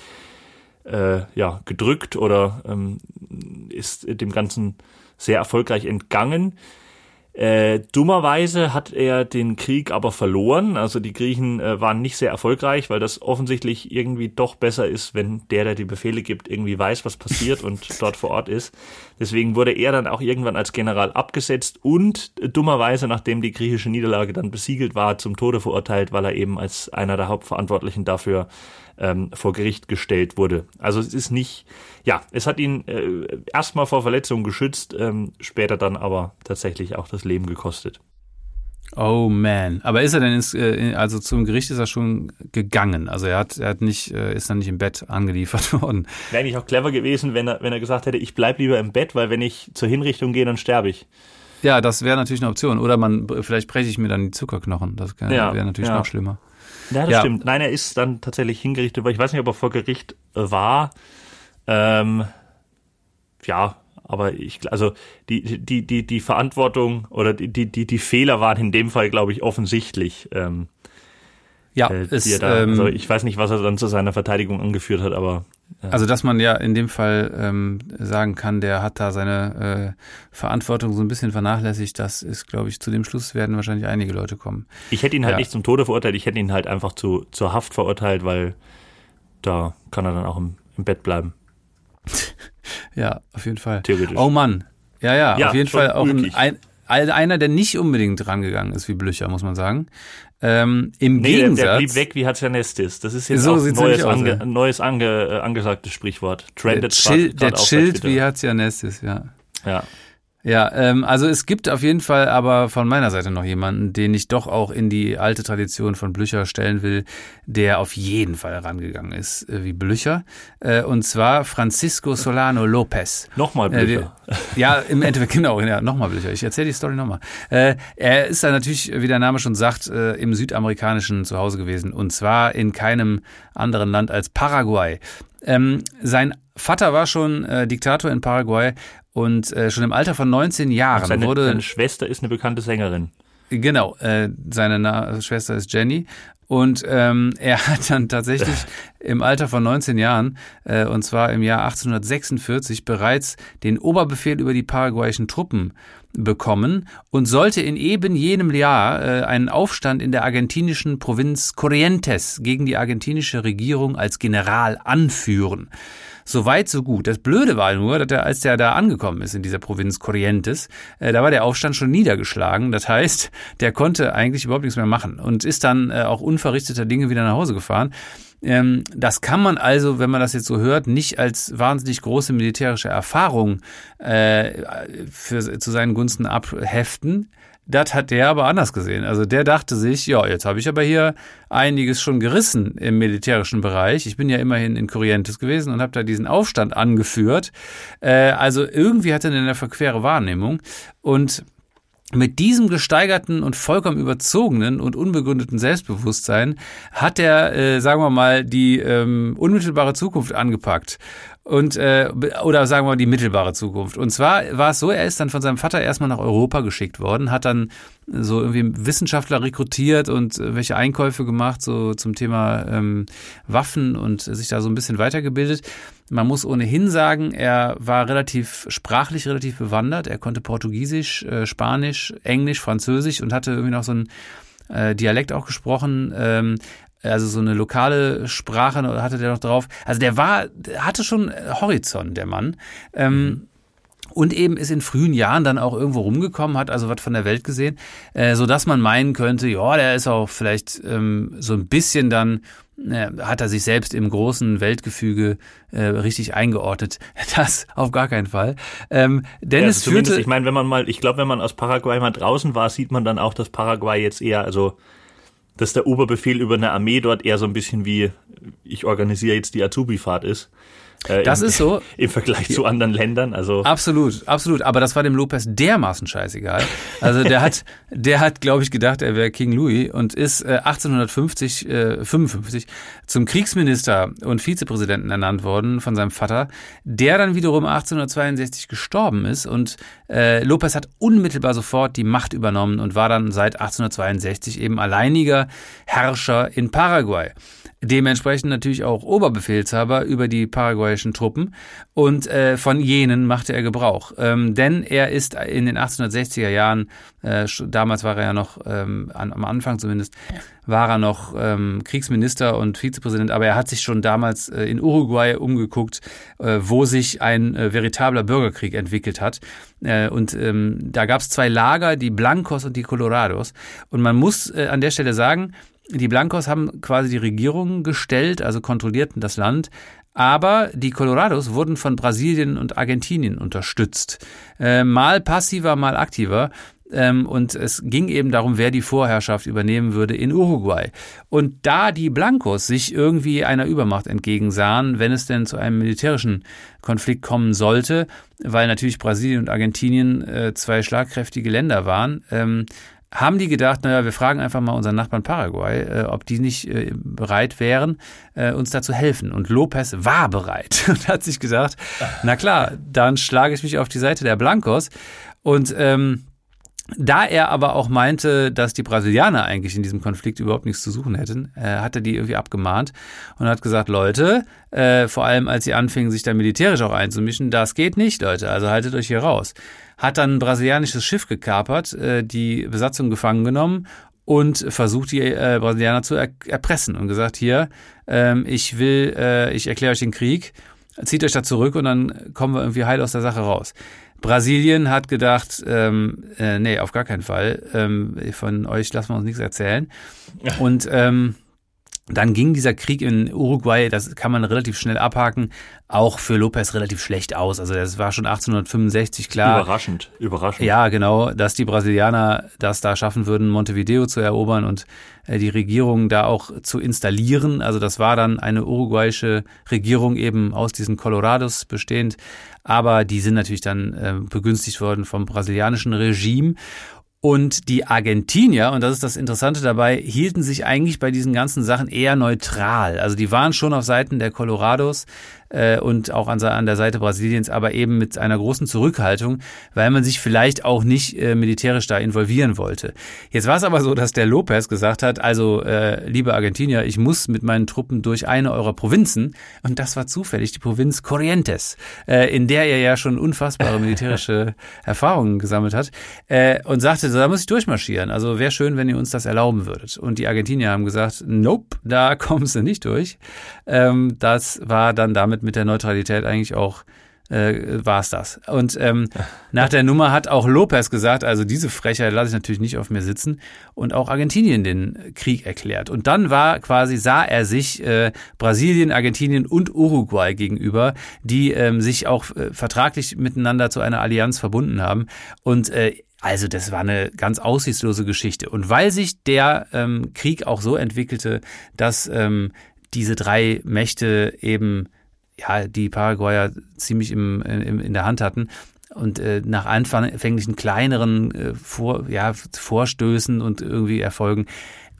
A: äh, ja, gedrückt oder ähm, ist dem Ganzen sehr erfolgreich entgangen. Äh, dummerweise hat er den Krieg aber verloren. Also die Griechen äh, waren nicht sehr erfolgreich, weil das offensichtlich irgendwie doch besser ist, wenn der, der die Befehle gibt, irgendwie weiß, was passiert und dort vor Ort ist. Deswegen wurde er dann auch irgendwann als General abgesetzt und äh, dummerweise, nachdem die griechische Niederlage dann besiegelt war, zum Tode verurteilt, weil er eben als einer der Hauptverantwortlichen dafür ähm, vor Gericht gestellt wurde. Also es ist nicht, ja, es hat ihn äh, erstmal vor Verletzungen geschützt, ähm, später dann aber tatsächlich auch das Leben gekostet.
B: Oh man, aber ist er denn ins, äh, also zum Gericht ist er schon gegangen? Also er hat, er hat nicht, äh, ist dann nicht im Bett angeliefert worden.
A: Wäre eigentlich auch clever gewesen, wenn er, wenn er gesagt hätte, ich bleib lieber im Bett, weil wenn ich zur Hinrichtung gehe, dann sterbe ich.
B: Ja, das wäre natürlich eine Option. Oder man, vielleicht breche ich mir dann die Zuckerknochen. Das ja, wäre natürlich ja. noch schlimmer.
A: Ja, das ja. stimmt. Nein, er ist dann tatsächlich hingerichtet, weil ich weiß nicht, ob er vor Gericht äh, war. Ähm, ja, aber ich, also die, die, die, die Verantwortung oder die, die, die Fehler waren in dem Fall, glaube ich, offensichtlich. Ähm,
B: ja, äh, ist,
A: da, ähm, also ich weiß nicht, was er dann zu seiner Verteidigung angeführt hat, aber
B: also, dass man ja in dem Fall ähm, sagen kann, der hat da seine äh, Verantwortung so ein bisschen vernachlässigt, das ist, glaube ich, zu dem Schluss werden wahrscheinlich einige Leute kommen.
A: Ich hätte ihn halt ja. nicht zum Tode verurteilt, ich hätte ihn halt einfach zu, zur Haft verurteilt, weil da kann er dann auch im, im Bett bleiben.
B: ja, auf jeden Fall.
A: Theoretisch.
B: Oh Mann. Ja, ja, ja auf jeden Fall auch ein, ein, einer, der nicht unbedingt rangegangen ist wie Blücher, muss man sagen. Ähm, Im nee, Gegensatz. Der,
A: der blieb weg wie Hazianestis. Das ist jetzt so auch ein neues, aus, ange, neues ange, äh, angesagtes Sprichwort.
B: Trended der, chill, der chillt wie Hazianestis, ja.
A: Ja.
B: Ja, ähm, also es gibt auf jeden Fall aber von meiner Seite noch jemanden, den ich doch auch in die alte Tradition von Blücher stellen will, der auf jeden Fall rangegangen ist, äh, wie Blücher. Äh, und zwar Francisco Solano Lopez.
A: Nochmal Blücher.
B: Äh, ja, im Endeffekt, genau, ja, nochmal Blücher. Ich erzähle die Story nochmal. Äh, er ist da natürlich, wie der Name schon sagt, äh, im südamerikanischen Zuhause gewesen. Und zwar in keinem anderen Land als Paraguay. Ähm, sein Vater war schon äh, Diktator in Paraguay und äh, schon im Alter von 19 Jahren
A: seine,
B: wurde.
A: Seine Schwester ist eine bekannte Sängerin.
B: Genau, äh, seine Na Schwester ist Jenny. Und ähm, er hat dann tatsächlich im Alter von 19 Jahren, äh, und zwar im Jahr 1846, bereits den Oberbefehl über die paraguayischen Truppen bekommen und sollte in eben jenem Jahr äh, einen Aufstand in der argentinischen Provinz Corrientes gegen die argentinische Regierung als General anführen. So weit, so gut. Das Blöde war nur, dass er, als der da angekommen ist in dieser Provinz Corrientes, äh, da war der Aufstand schon niedergeschlagen. Das heißt, der konnte eigentlich überhaupt nichts mehr machen und ist dann äh, auch unverrichteter Dinge wieder nach Hause gefahren. Ähm, das kann man also, wenn man das jetzt so hört, nicht als wahnsinnig große militärische Erfahrung äh, für, zu seinen Gunsten abheften. Das hat der aber anders gesehen. Also der dachte sich, ja, jetzt habe ich aber hier einiges schon gerissen im militärischen Bereich. Ich bin ja immerhin in Corrientes gewesen und habe da diesen Aufstand angeführt. Äh, also irgendwie hatte er eine verquere Wahrnehmung. Und mit diesem gesteigerten und vollkommen überzogenen und unbegründeten Selbstbewusstsein hat er, äh, sagen wir mal, die ähm, unmittelbare Zukunft angepackt und äh, oder sagen wir mal die mittelbare Zukunft. Und zwar war es so, er ist dann von seinem Vater erstmal nach Europa geschickt worden, hat dann so irgendwie Wissenschaftler rekrutiert und welche Einkäufe gemacht, so zum Thema ähm, Waffen und sich da so ein bisschen weitergebildet. Man muss ohnehin sagen, er war relativ sprachlich relativ bewandert. Er konnte Portugiesisch, äh, Spanisch, Englisch, Französisch und hatte irgendwie noch so ein äh, Dialekt auch gesprochen. Also so eine lokale Sprache hatte der noch drauf. Also der war, hatte schon Horizont, der Mann. Ähm, mhm. Und eben ist in frühen Jahren dann auch irgendwo rumgekommen, hat also was von der Welt gesehen, äh, so dass man meinen könnte, ja, der ist auch vielleicht ähm, so ein bisschen dann äh, hat er sich selbst im großen Weltgefüge äh, richtig eingeordnet. Das auf gar keinen Fall. Ähm, denn ja, es führte.
A: Ich meine, wenn man mal, ich glaube, wenn man aus Paraguay mal draußen war, sieht man dann auch, dass Paraguay jetzt eher, also dass der Oberbefehl über eine Armee dort eher so ein bisschen wie ich organisiere jetzt die Azubi-Fahrt ist.
B: Äh, das
A: im,
B: ist so.
A: Im Vergleich zu anderen Ländern. Also
B: absolut, absolut. Aber das war dem Lopez dermaßen scheißegal. Also der hat, der hat, glaube ich, gedacht, er wäre King Louis und ist äh, 1850, äh, 55 zum Kriegsminister und Vizepräsidenten ernannt worden von seinem Vater, der dann wiederum 1862 gestorben ist und äh, Lopez hat unmittelbar sofort die Macht übernommen und war dann seit 1862 eben alleiniger Herrscher in Paraguay dementsprechend natürlich auch Oberbefehlshaber über die paraguayischen Truppen und äh, von jenen machte er Gebrauch. Ähm, denn er ist in den 1860er Jahren, äh, damals war er ja noch, ähm, an, am Anfang zumindest, war er noch ähm, Kriegsminister und Vizepräsident, aber er hat sich schon damals äh, in Uruguay umgeguckt, äh, wo sich ein äh, veritabler Bürgerkrieg entwickelt hat. Äh, und ähm, da gab es zwei Lager, die Blancos und die Colorados. Und man muss an der Stelle sagen, die Blancos haben quasi die Regierung gestellt, also kontrollierten das Land. Aber die Colorados wurden von Brasilien und Argentinien unterstützt. Äh, mal passiver, mal aktiver. Ähm, und es ging eben darum, wer die Vorherrschaft übernehmen würde in Uruguay. Und da die Blancos sich irgendwie einer Übermacht entgegensahen, wenn es denn zu einem militärischen Konflikt kommen sollte, weil natürlich Brasilien und Argentinien äh, zwei schlagkräftige Länder waren, ähm, haben die gedacht, naja, wir fragen einfach mal unseren Nachbarn Paraguay, äh, ob die nicht äh, bereit wären, äh, uns da zu helfen. Und Lopez war bereit und hat sich gesagt, na klar, dann schlage ich mich auf die Seite der Blancos. Und ähm, da er aber auch meinte, dass die Brasilianer eigentlich in diesem Konflikt überhaupt nichts zu suchen hätten, äh, hat er die irgendwie abgemahnt und hat gesagt, Leute, äh, vor allem als sie anfingen, sich da militärisch auch einzumischen, das geht nicht, Leute, also haltet euch hier raus. Hat dann ein brasilianisches Schiff gekapert, äh, die Besatzung gefangen genommen und versucht die äh, Brasilianer zu er erpressen und gesagt, hier, ähm, ich will, äh, ich erkläre euch den Krieg, zieht euch da zurück und dann kommen wir irgendwie heil aus der Sache raus. Brasilien hat gedacht, ähm, äh, nee, auf gar keinen Fall. Ähm, von euch lassen wir uns nichts erzählen. Und ähm, dann ging dieser Krieg in Uruguay, das kann man relativ schnell abhaken, auch für Lopez relativ schlecht aus. Also das war schon 1865 klar.
A: Überraschend, überraschend.
B: Ja, genau, dass die Brasilianer das da schaffen würden, Montevideo zu erobern und äh, die Regierung da auch zu installieren. Also das war dann eine uruguayische Regierung eben aus diesen Colorados bestehend. Aber die sind natürlich dann äh, begünstigt worden vom brasilianischen Regime. Und die Argentinier, und das ist das Interessante dabei, hielten sich eigentlich bei diesen ganzen Sachen eher neutral. Also die waren schon auf Seiten der Colorados, äh, und auch an, an, der Seite Brasiliens, aber eben mit einer großen Zurückhaltung, weil man sich vielleicht auch nicht äh, militärisch da involvieren wollte. Jetzt war es aber so, dass der Lopez gesagt hat, also äh, liebe Argentinier, ich muss mit meinen Truppen durch eine eurer Provinzen und das war zufällig die Provinz Corrientes, äh, in der er ja schon unfassbare militärische Erfahrungen gesammelt hat äh, und sagte, da muss ich durchmarschieren. Also wäre schön, wenn ihr uns das erlauben würdet. Und die Argentinier haben gesagt, nope, da kommst du nicht durch. Ähm, das war dann damit mit der Neutralität eigentlich auch äh, war es das. Und ähm, nach der Nummer hat auch Lopez gesagt, also diese Frechheit lasse ich natürlich nicht auf mir sitzen und auch Argentinien den Krieg erklärt. Und dann war quasi, sah er sich äh, Brasilien, Argentinien und Uruguay gegenüber, die ähm, sich auch äh, vertraglich miteinander zu einer Allianz verbunden haben. Und äh, also das war eine ganz aussichtslose Geschichte. Und weil sich der ähm, Krieg auch so entwickelte, dass ähm, diese drei Mächte eben ja, die Paraguayer ziemlich im, im, in der Hand hatten. Und äh, nach anfänglichen kleineren äh, Vor, ja, Vorstößen und irgendwie Erfolgen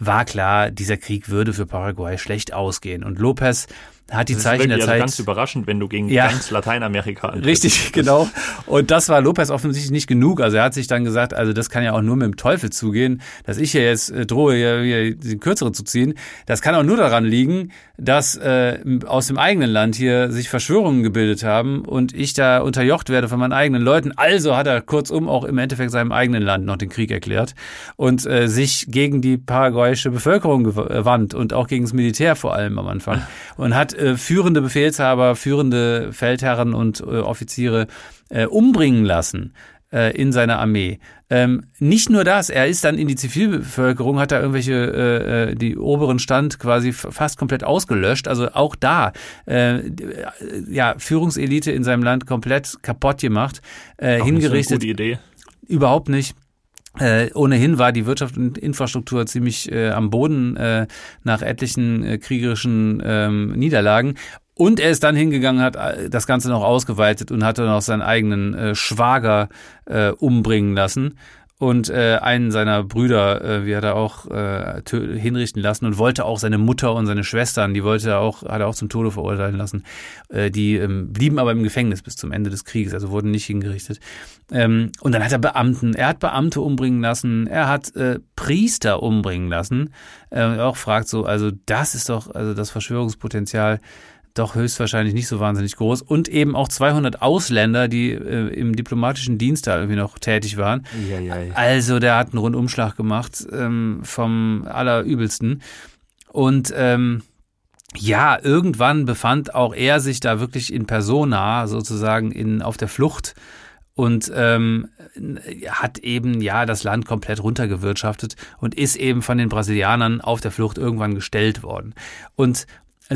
B: war klar, dieser Krieg würde für Paraguay schlecht ausgehen. Und Lopez hat die das Zeichen der
A: also
B: Zeit.
A: ganz überraschend, wenn du gegen ja, ganz Lateinamerika
B: antrittst. Richtig, genau. Und das war Lopez offensichtlich nicht genug. Also er hat sich dann gesagt, also das kann ja auch nur mit dem Teufel zugehen, dass ich hier jetzt äh, drohe, hier, hier die Kürzere zu ziehen. Das kann auch nur daran liegen, dass äh, aus dem eigenen Land hier sich Verschwörungen gebildet haben und ich da unterjocht werde von meinen eigenen Leuten. Also hat er kurzum auch im Endeffekt seinem eigenen Land noch den Krieg erklärt und äh, sich gegen die paraguayische Bevölkerung gewandt und auch gegen das Militär vor allem am Anfang und hat äh, führende Befehlshaber, führende Feldherren und äh, Offiziere äh, umbringen lassen äh, in seiner Armee. Ähm, nicht nur das, er ist dann in die Zivilbevölkerung, hat da irgendwelche, äh, äh die oberen Stand quasi fast komplett ausgelöscht. Also auch da, äh, ja, Führungselite in seinem Land komplett kaputt gemacht, äh, hingerichtet.
A: So eine gute Idee.
B: Überhaupt nicht. Äh, ohnehin war die Wirtschaft und Infrastruktur ziemlich äh, am Boden äh, nach etlichen äh, kriegerischen ähm, Niederlagen. Und er ist dann hingegangen, hat äh, das Ganze noch ausgeweitet und hatte noch seinen eigenen äh, Schwager äh, umbringen lassen und äh, einen seiner Brüder, äh, wie hat er auch äh, hinrichten lassen und wollte auch seine Mutter und seine Schwestern, die wollte er auch, hat er auch zum Tode verurteilen lassen. Äh, die ähm, blieben aber im Gefängnis bis zum Ende des Krieges, also wurden nicht hingerichtet. Ähm, und dann hat er Beamten, er hat Beamte umbringen lassen, er hat äh, Priester umbringen lassen. Äh, auch fragt so, also das ist doch, also das Verschwörungspotenzial doch höchstwahrscheinlich nicht so wahnsinnig groß und eben auch 200 Ausländer, die äh, im diplomatischen Dienst da irgendwie noch tätig waren. Ja, ja, ja. Also der hat einen Rundumschlag gemacht ähm, vom allerübelsten und ähm, ja, irgendwann befand auch er sich da wirklich in Persona sozusagen in auf der Flucht und ähm, hat eben ja das Land komplett runtergewirtschaftet und ist eben von den Brasilianern auf der Flucht irgendwann gestellt worden. Und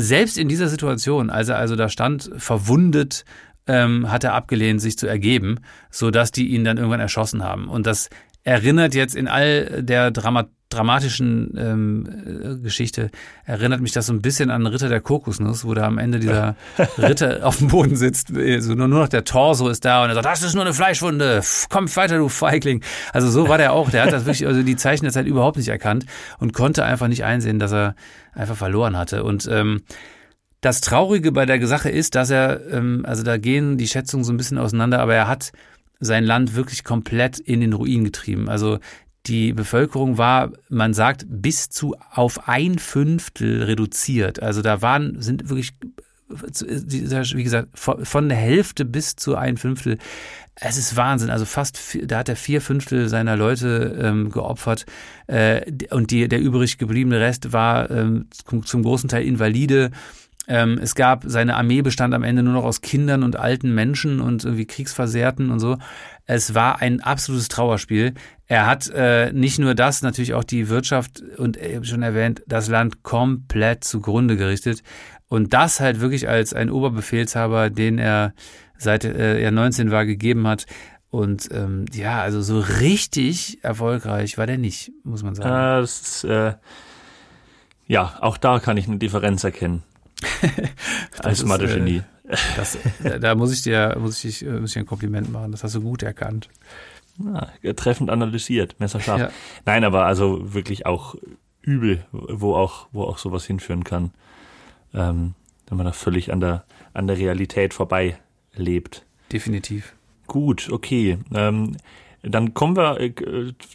B: selbst in dieser Situation, als er also da stand, verwundet, ähm, hat er abgelehnt, sich zu ergeben, so dass die ihn dann irgendwann erschossen haben. Und das erinnert jetzt in all der Dramat dramatischen ähm, Geschichte erinnert mich das so ein bisschen an Ritter der Kokosnuss, wo da am Ende dieser Ritter auf dem Boden sitzt, so nur, nur noch der Torso ist da und er sagt, das ist nur eine Fleischwunde, komm weiter, du Feigling. Also so war der auch, der hat das wirklich, also die Zeichen der Zeit überhaupt nicht erkannt und konnte einfach nicht einsehen, dass er einfach verloren hatte. Und ähm, das Traurige bei der Sache ist, dass er, ähm, also da gehen die Schätzungen so ein bisschen auseinander, aber er hat sein Land wirklich komplett in den Ruin getrieben. Also die Bevölkerung war, man sagt, bis zu auf ein Fünftel reduziert. Also da waren, sind wirklich, wie gesagt, von der Hälfte bis zu ein Fünftel. Es ist Wahnsinn. Also fast, da hat er vier Fünftel seiner Leute ähm, geopfert. Äh, und die, der übrig gebliebene Rest war ähm, zum großen Teil Invalide ähm, es gab, seine Armee bestand am Ende nur noch aus Kindern und alten Menschen und irgendwie Kriegsversehrten und so. Es war ein absolutes Trauerspiel. Er hat äh, nicht nur das, natürlich auch die Wirtschaft und ich habe schon erwähnt, das Land komplett zugrunde gerichtet. Und das halt wirklich als ein Oberbefehlshaber, den er seit äh, er 19 war gegeben hat. Und ähm, ja, also so richtig erfolgreich war der nicht, muss man sagen.
A: Äh, ist, äh, ja, auch da kann ich eine Differenz erkennen. Als Mathe-Genie.
B: Äh, da muss ich dir muss ich, muss ich ein Kompliment machen. Das hast du gut erkannt.
A: Ja, treffend analysiert, messerscharf. Ja. Nein, aber also wirklich auch übel, wo auch, wo auch sowas hinführen kann, ähm, wenn man da völlig an der, an der Realität vorbei lebt.
B: Definitiv.
A: Gut, okay. Ähm, dann kommen wir äh,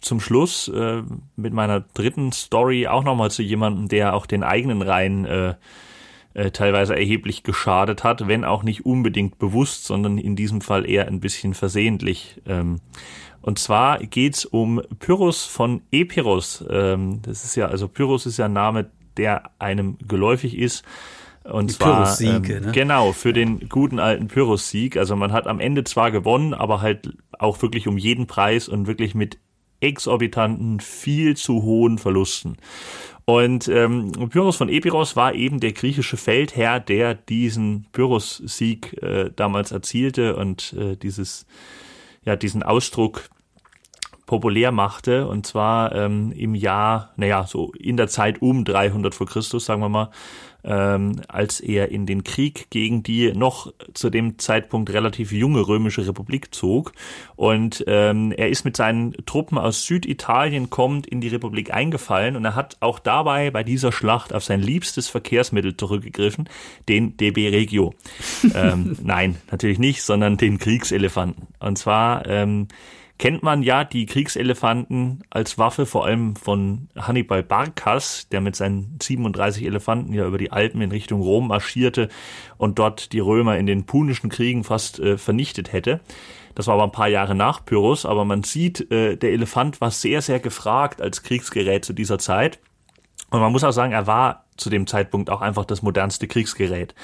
A: zum Schluss äh, mit meiner dritten Story auch nochmal zu jemandem, der auch den eigenen Reihen äh, äh, teilweise erheblich geschadet hat, wenn auch nicht unbedingt bewusst, sondern in diesem Fall eher ein bisschen versehentlich. Ähm, und zwar geht's um Pyrrhus von Epirus. Ähm, das ist ja, also Pyrrhus ist ja ein Name, der einem geläufig ist. Und Die zwar ähm, ne? genau für den guten alten Pyrrhus-Sieg. Also man hat am Ende zwar gewonnen, aber halt auch wirklich um jeden Preis und wirklich mit exorbitanten, viel zu hohen Verlusten. Und ähm, Pyrrhus von Epiros war eben der griechische Feldherr, der diesen Pyrrhus-Sieg äh, damals erzielte und äh, dieses, ja, diesen Ausdruck populär machte. Und zwar ähm, im Jahr, naja, so in der Zeit um 300 vor Christus, sagen wir mal, ähm, als er in den Krieg gegen die noch zu dem Zeitpunkt relativ junge römische Republik zog. Und ähm, er ist mit seinen Truppen aus Süditalien kommend in die Republik eingefallen und er hat auch dabei bei dieser Schlacht auf sein liebstes Verkehrsmittel zurückgegriffen, den DB Regio. ähm, nein, natürlich nicht, sondern den Kriegselefanten. Und zwar ähm, kennt man ja die Kriegselefanten als Waffe, vor allem von Hannibal Barkas, der mit seinen 37 Elefanten ja über die Alpen in Richtung Rom marschierte und dort die Römer in den punischen Kriegen fast äh, vernichtet hätte. Das war aber ein paar Jahre nach Pyrrhus, aber man sieht, äh, der Elefant war sehr, sehr gefragt als Kriegsgerät zu dieser Zeit. Und man muss auch sagen, er war zu dem Zeitpunkt auch einfach das modernste Kriegsgerät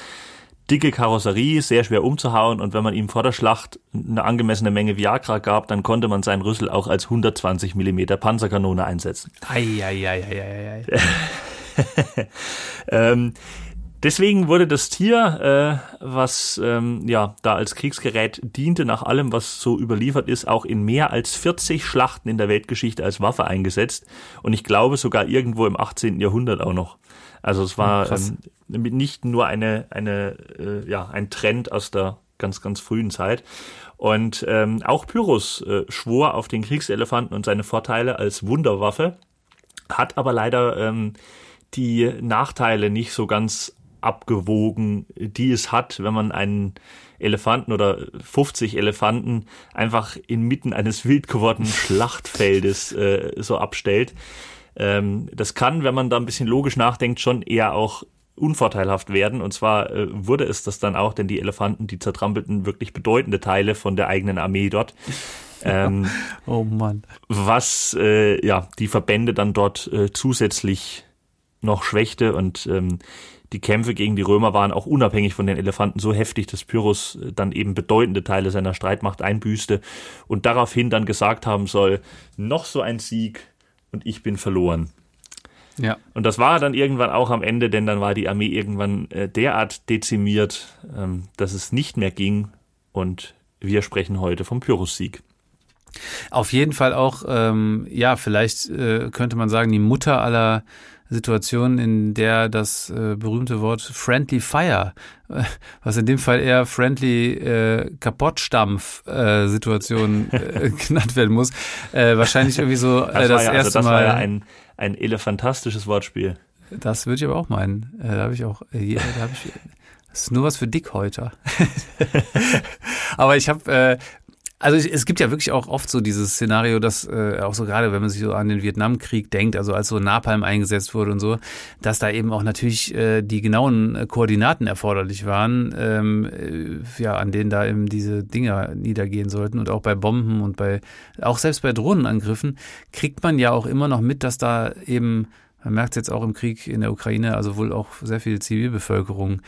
A: dicke Karosserie, sehr schwer umzuhauen und wenn man ihm vor der Schlacht eine angemessene Menge Viagra gab, dann konnte man seinen Rüssel auch als 120 Millimeter Panzerkanone einsetzen.
B: Ei, ei, ei, ei, ei,
A: ei. ähm, Deswegen wurde das Tier, äh, was ähm, ja da als Kriegsgerät diente, nach allem, was so überliefert ist, auch in mehr als 40 Schlachten in der Weltgeschichte als Waffe eingesetzt. Und ich glaube sogar irgendwo im 18. Jahrhundert auch noch. Also es war ähm, nicht nur eine, eine, äh, ja, ein Trend aus der ganz, ganz frühen Zeit. Und ähm, auch Pyrrhus äh, schwor auf den Kriegselefanten und seine Vorteile als Wunderwaffe, hat aber leider ähm, die Nachteile nicht so ganz abgewogen, die es hat, wenn man einen Elefanten oder 50 Elefanten einfach inmitten eines wild gewordenen Schlachtfeldes äh, so abstellt. Ähm, das kann, wenn man da ein bisschen logisch nachdenkt, schon eher auch unvorteilhaft werden. Und zwar äh, wurde es das dann auch, denn die Elefanten, die zertrampelten wirklich bedeutende Teile von der eigenen Armee dort.
B: Ähm, oh Mann.
A: Was äh, ja die Verbände dann dort äh, zusätzlich noch schwächte und ähm, die Kämpfe gegen die Römer waren auch unabhängig von den Elefanten so heftig, dass Pyrrhus äh, dann eben bedeutende Teile seiner Streitmacht einbüßte und daraufhin dann gesagt haben soll, noch so ein Sieg und ich bin verloren. Ja. Und das war dann irgendwann auch am Ende, denn dann war die Armee irgendwann äh, derart dezimiert, ähm, dass es nicht mehr ging und wir sprechen heute vom Pyrrhus-Sieg.
B: Auf jeden Fall auch, ähm, ja, vielleicht äh, könnte man sagen, die Mutter aller Situation, in der das äh, berühmte Wort Friendly Fire, äh, was in dem Fall eher Friendly äh, Kapottstampf-Situation äh, äh, genannt werden muss, äh, wahrscheinlich irgendwie so
A: das, das ja, also erste also das Mal. Das war ja ein, ein elefantastisches Wortspiel.
B: Das würde ich aber auch meinen. Da habe ich auch, äh, da habe ich das ist nur was für Dickhäuter. Aber ich habe äh, also es gibt ja wirklich auch oft so dieses Szenario, dass äh, auch so gerade, wenn man sich so an den Vietnamkrieg denkt, also als so Napalm eingesetzt wurde und so, dass da eben auch natürlich äh, die genauen äh, Koordinaten erforderlich waren, ähm, äh, ja, an denen da eben diese Dinger niedergehen sollten. Und auch bei Bomben und bei auch selbst bei Drohnenangriffen kriegt man ja auch immer noch mit, dass da eben man merkt es jetzt auch im Krieg in der Ukraine, also wohl auch sehr viel Zivilbevölkerung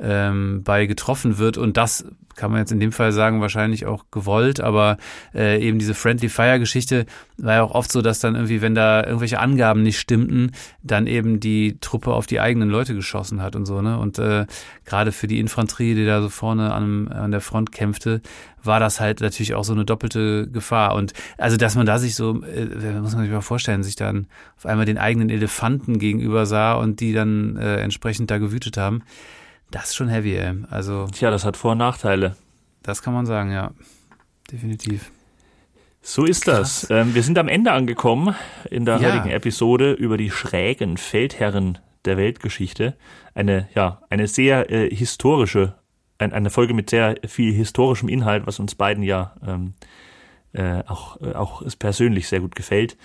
B: ähm, bei getroffen wird. Und das kann man jetzt in dem Fall sagen, wahrscheinlich auch gewollt, aber äh, eben diese Friendly Fire Geschichte war ja auch oft so, dass dann irgendwie, wenn da irgendwelche Angaben nicht stimmten, dann eben die Truppe auf die eigenen Leute geschossen hat und so, ne? Und äh, gerade für die Infanterie, die da so vorne an, an der Front kämpfte, war das halt natürlich auch so eine doppelte Gefahr. Und also, dass man da sich so, äh, muss man sich mal vorstellen, sich dann auf einmal den eigenen Elefanten gegenüber sah und die dann äh, entsprechend da gewütet haben. Das ist schon heavy, ey. Also.
A: Tja, das hat Vor- und Nachteile.
B: Das kann man sagen, ja. Definitiv.
A: So ist Krass. das. Ähm, wir sind am Ende angekommen in der ja. heutigen Episode über die schrägen Feldherren der Weltgeschichte. Eine, ja, eine sehr äh, historische, ein, eine Folge mit sehr viel historischem Inhalt, was uns beiden ja ähm, äh, auch, äh, auch persönlich sehr gut gefällt.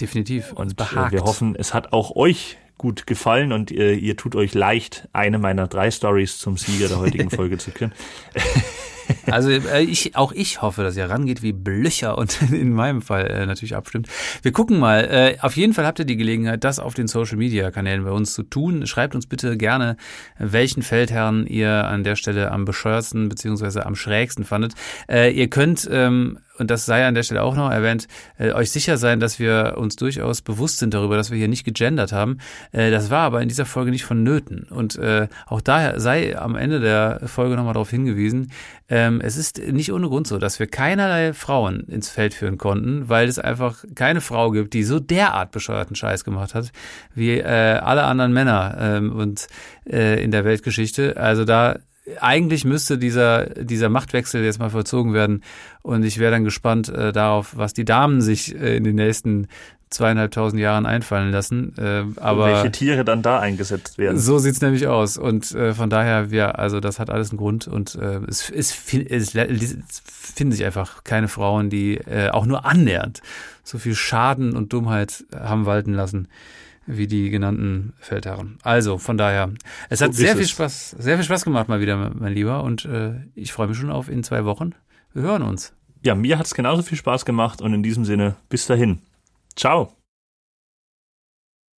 B: Definitiv.
A: Und äh, wir hoffen, es hat auch euch gut gefallen und ihr, ihr tut euch leicht, eine meiner drei Stories zum Sieger der heutigen Folge zu küren.
B: Also äh, ich, auch ich hoffe, dass ihr rangeht wie Blöcher und in meinem Fall äh, natürlich abstimmt. Wir gucken mal. Äh, auf jeden Fall habt ihr die Gelegenheit, das auf den Social Media Kanälen bei uns zu tun. Schreibt uns bitte gerne, welchen Feldherrn ihr an der Stelle am bescheuertsten beziehungsweise am schrägsten fandet. Äh, ihr könnt ähm, und das sei an der Stelle auch noch erwähnt, äh, euch sicher sein, dass wir uns durchaus bewusst sind darüber, dass wir hier nicht gegendert haben. Äh, das war aber in dieser Folge nicht vonnöten. Und äh, auch daher sei am Ende der Folge nochmal darauf hingewiesen, ähm, es ist nicht ohne Grund so, dass wir keinerlei Frauen ins Feld führen konnten, weil es einfach keine Frau gibt, die so derart bescheuerten Scheiß gemacht hat, wie äh, alle anderen Männer ähm, und äh, in der Weltgeschichte. Also da eigentlich müsste dieser, dieser Machtwechsel jetzt mal vollzogen werden. Und ich wäre dann gespannt äh, darauf, was die Damen sich äh, in den nächsten zweieinhalbtausend Jahren einfallen lassen. Äh, aber
A: welche Tiere dann da eingesetzt werden.
B: So sieht's nämlich aus. Und äh, von daher, ja, also das hat alles einen Grund. Und äh, es, es, es, es finden sich einfach keine Frauen, die äh, auch nur annähernd so viel Schaden und Dummheit haben walten lassen wie die genannten Feldherren. Also von daher, es hat so sehr viel Spaß, sehr viel Spaß gemacht mal wieder, mein Lieber. Und äh, ich freue mich schon auf in zwei Wochen. Wir hören uns.
A: Ja, mir hat es genauso viel Spaß gemacht und in diesem Sinne, bis dahin. Ciao.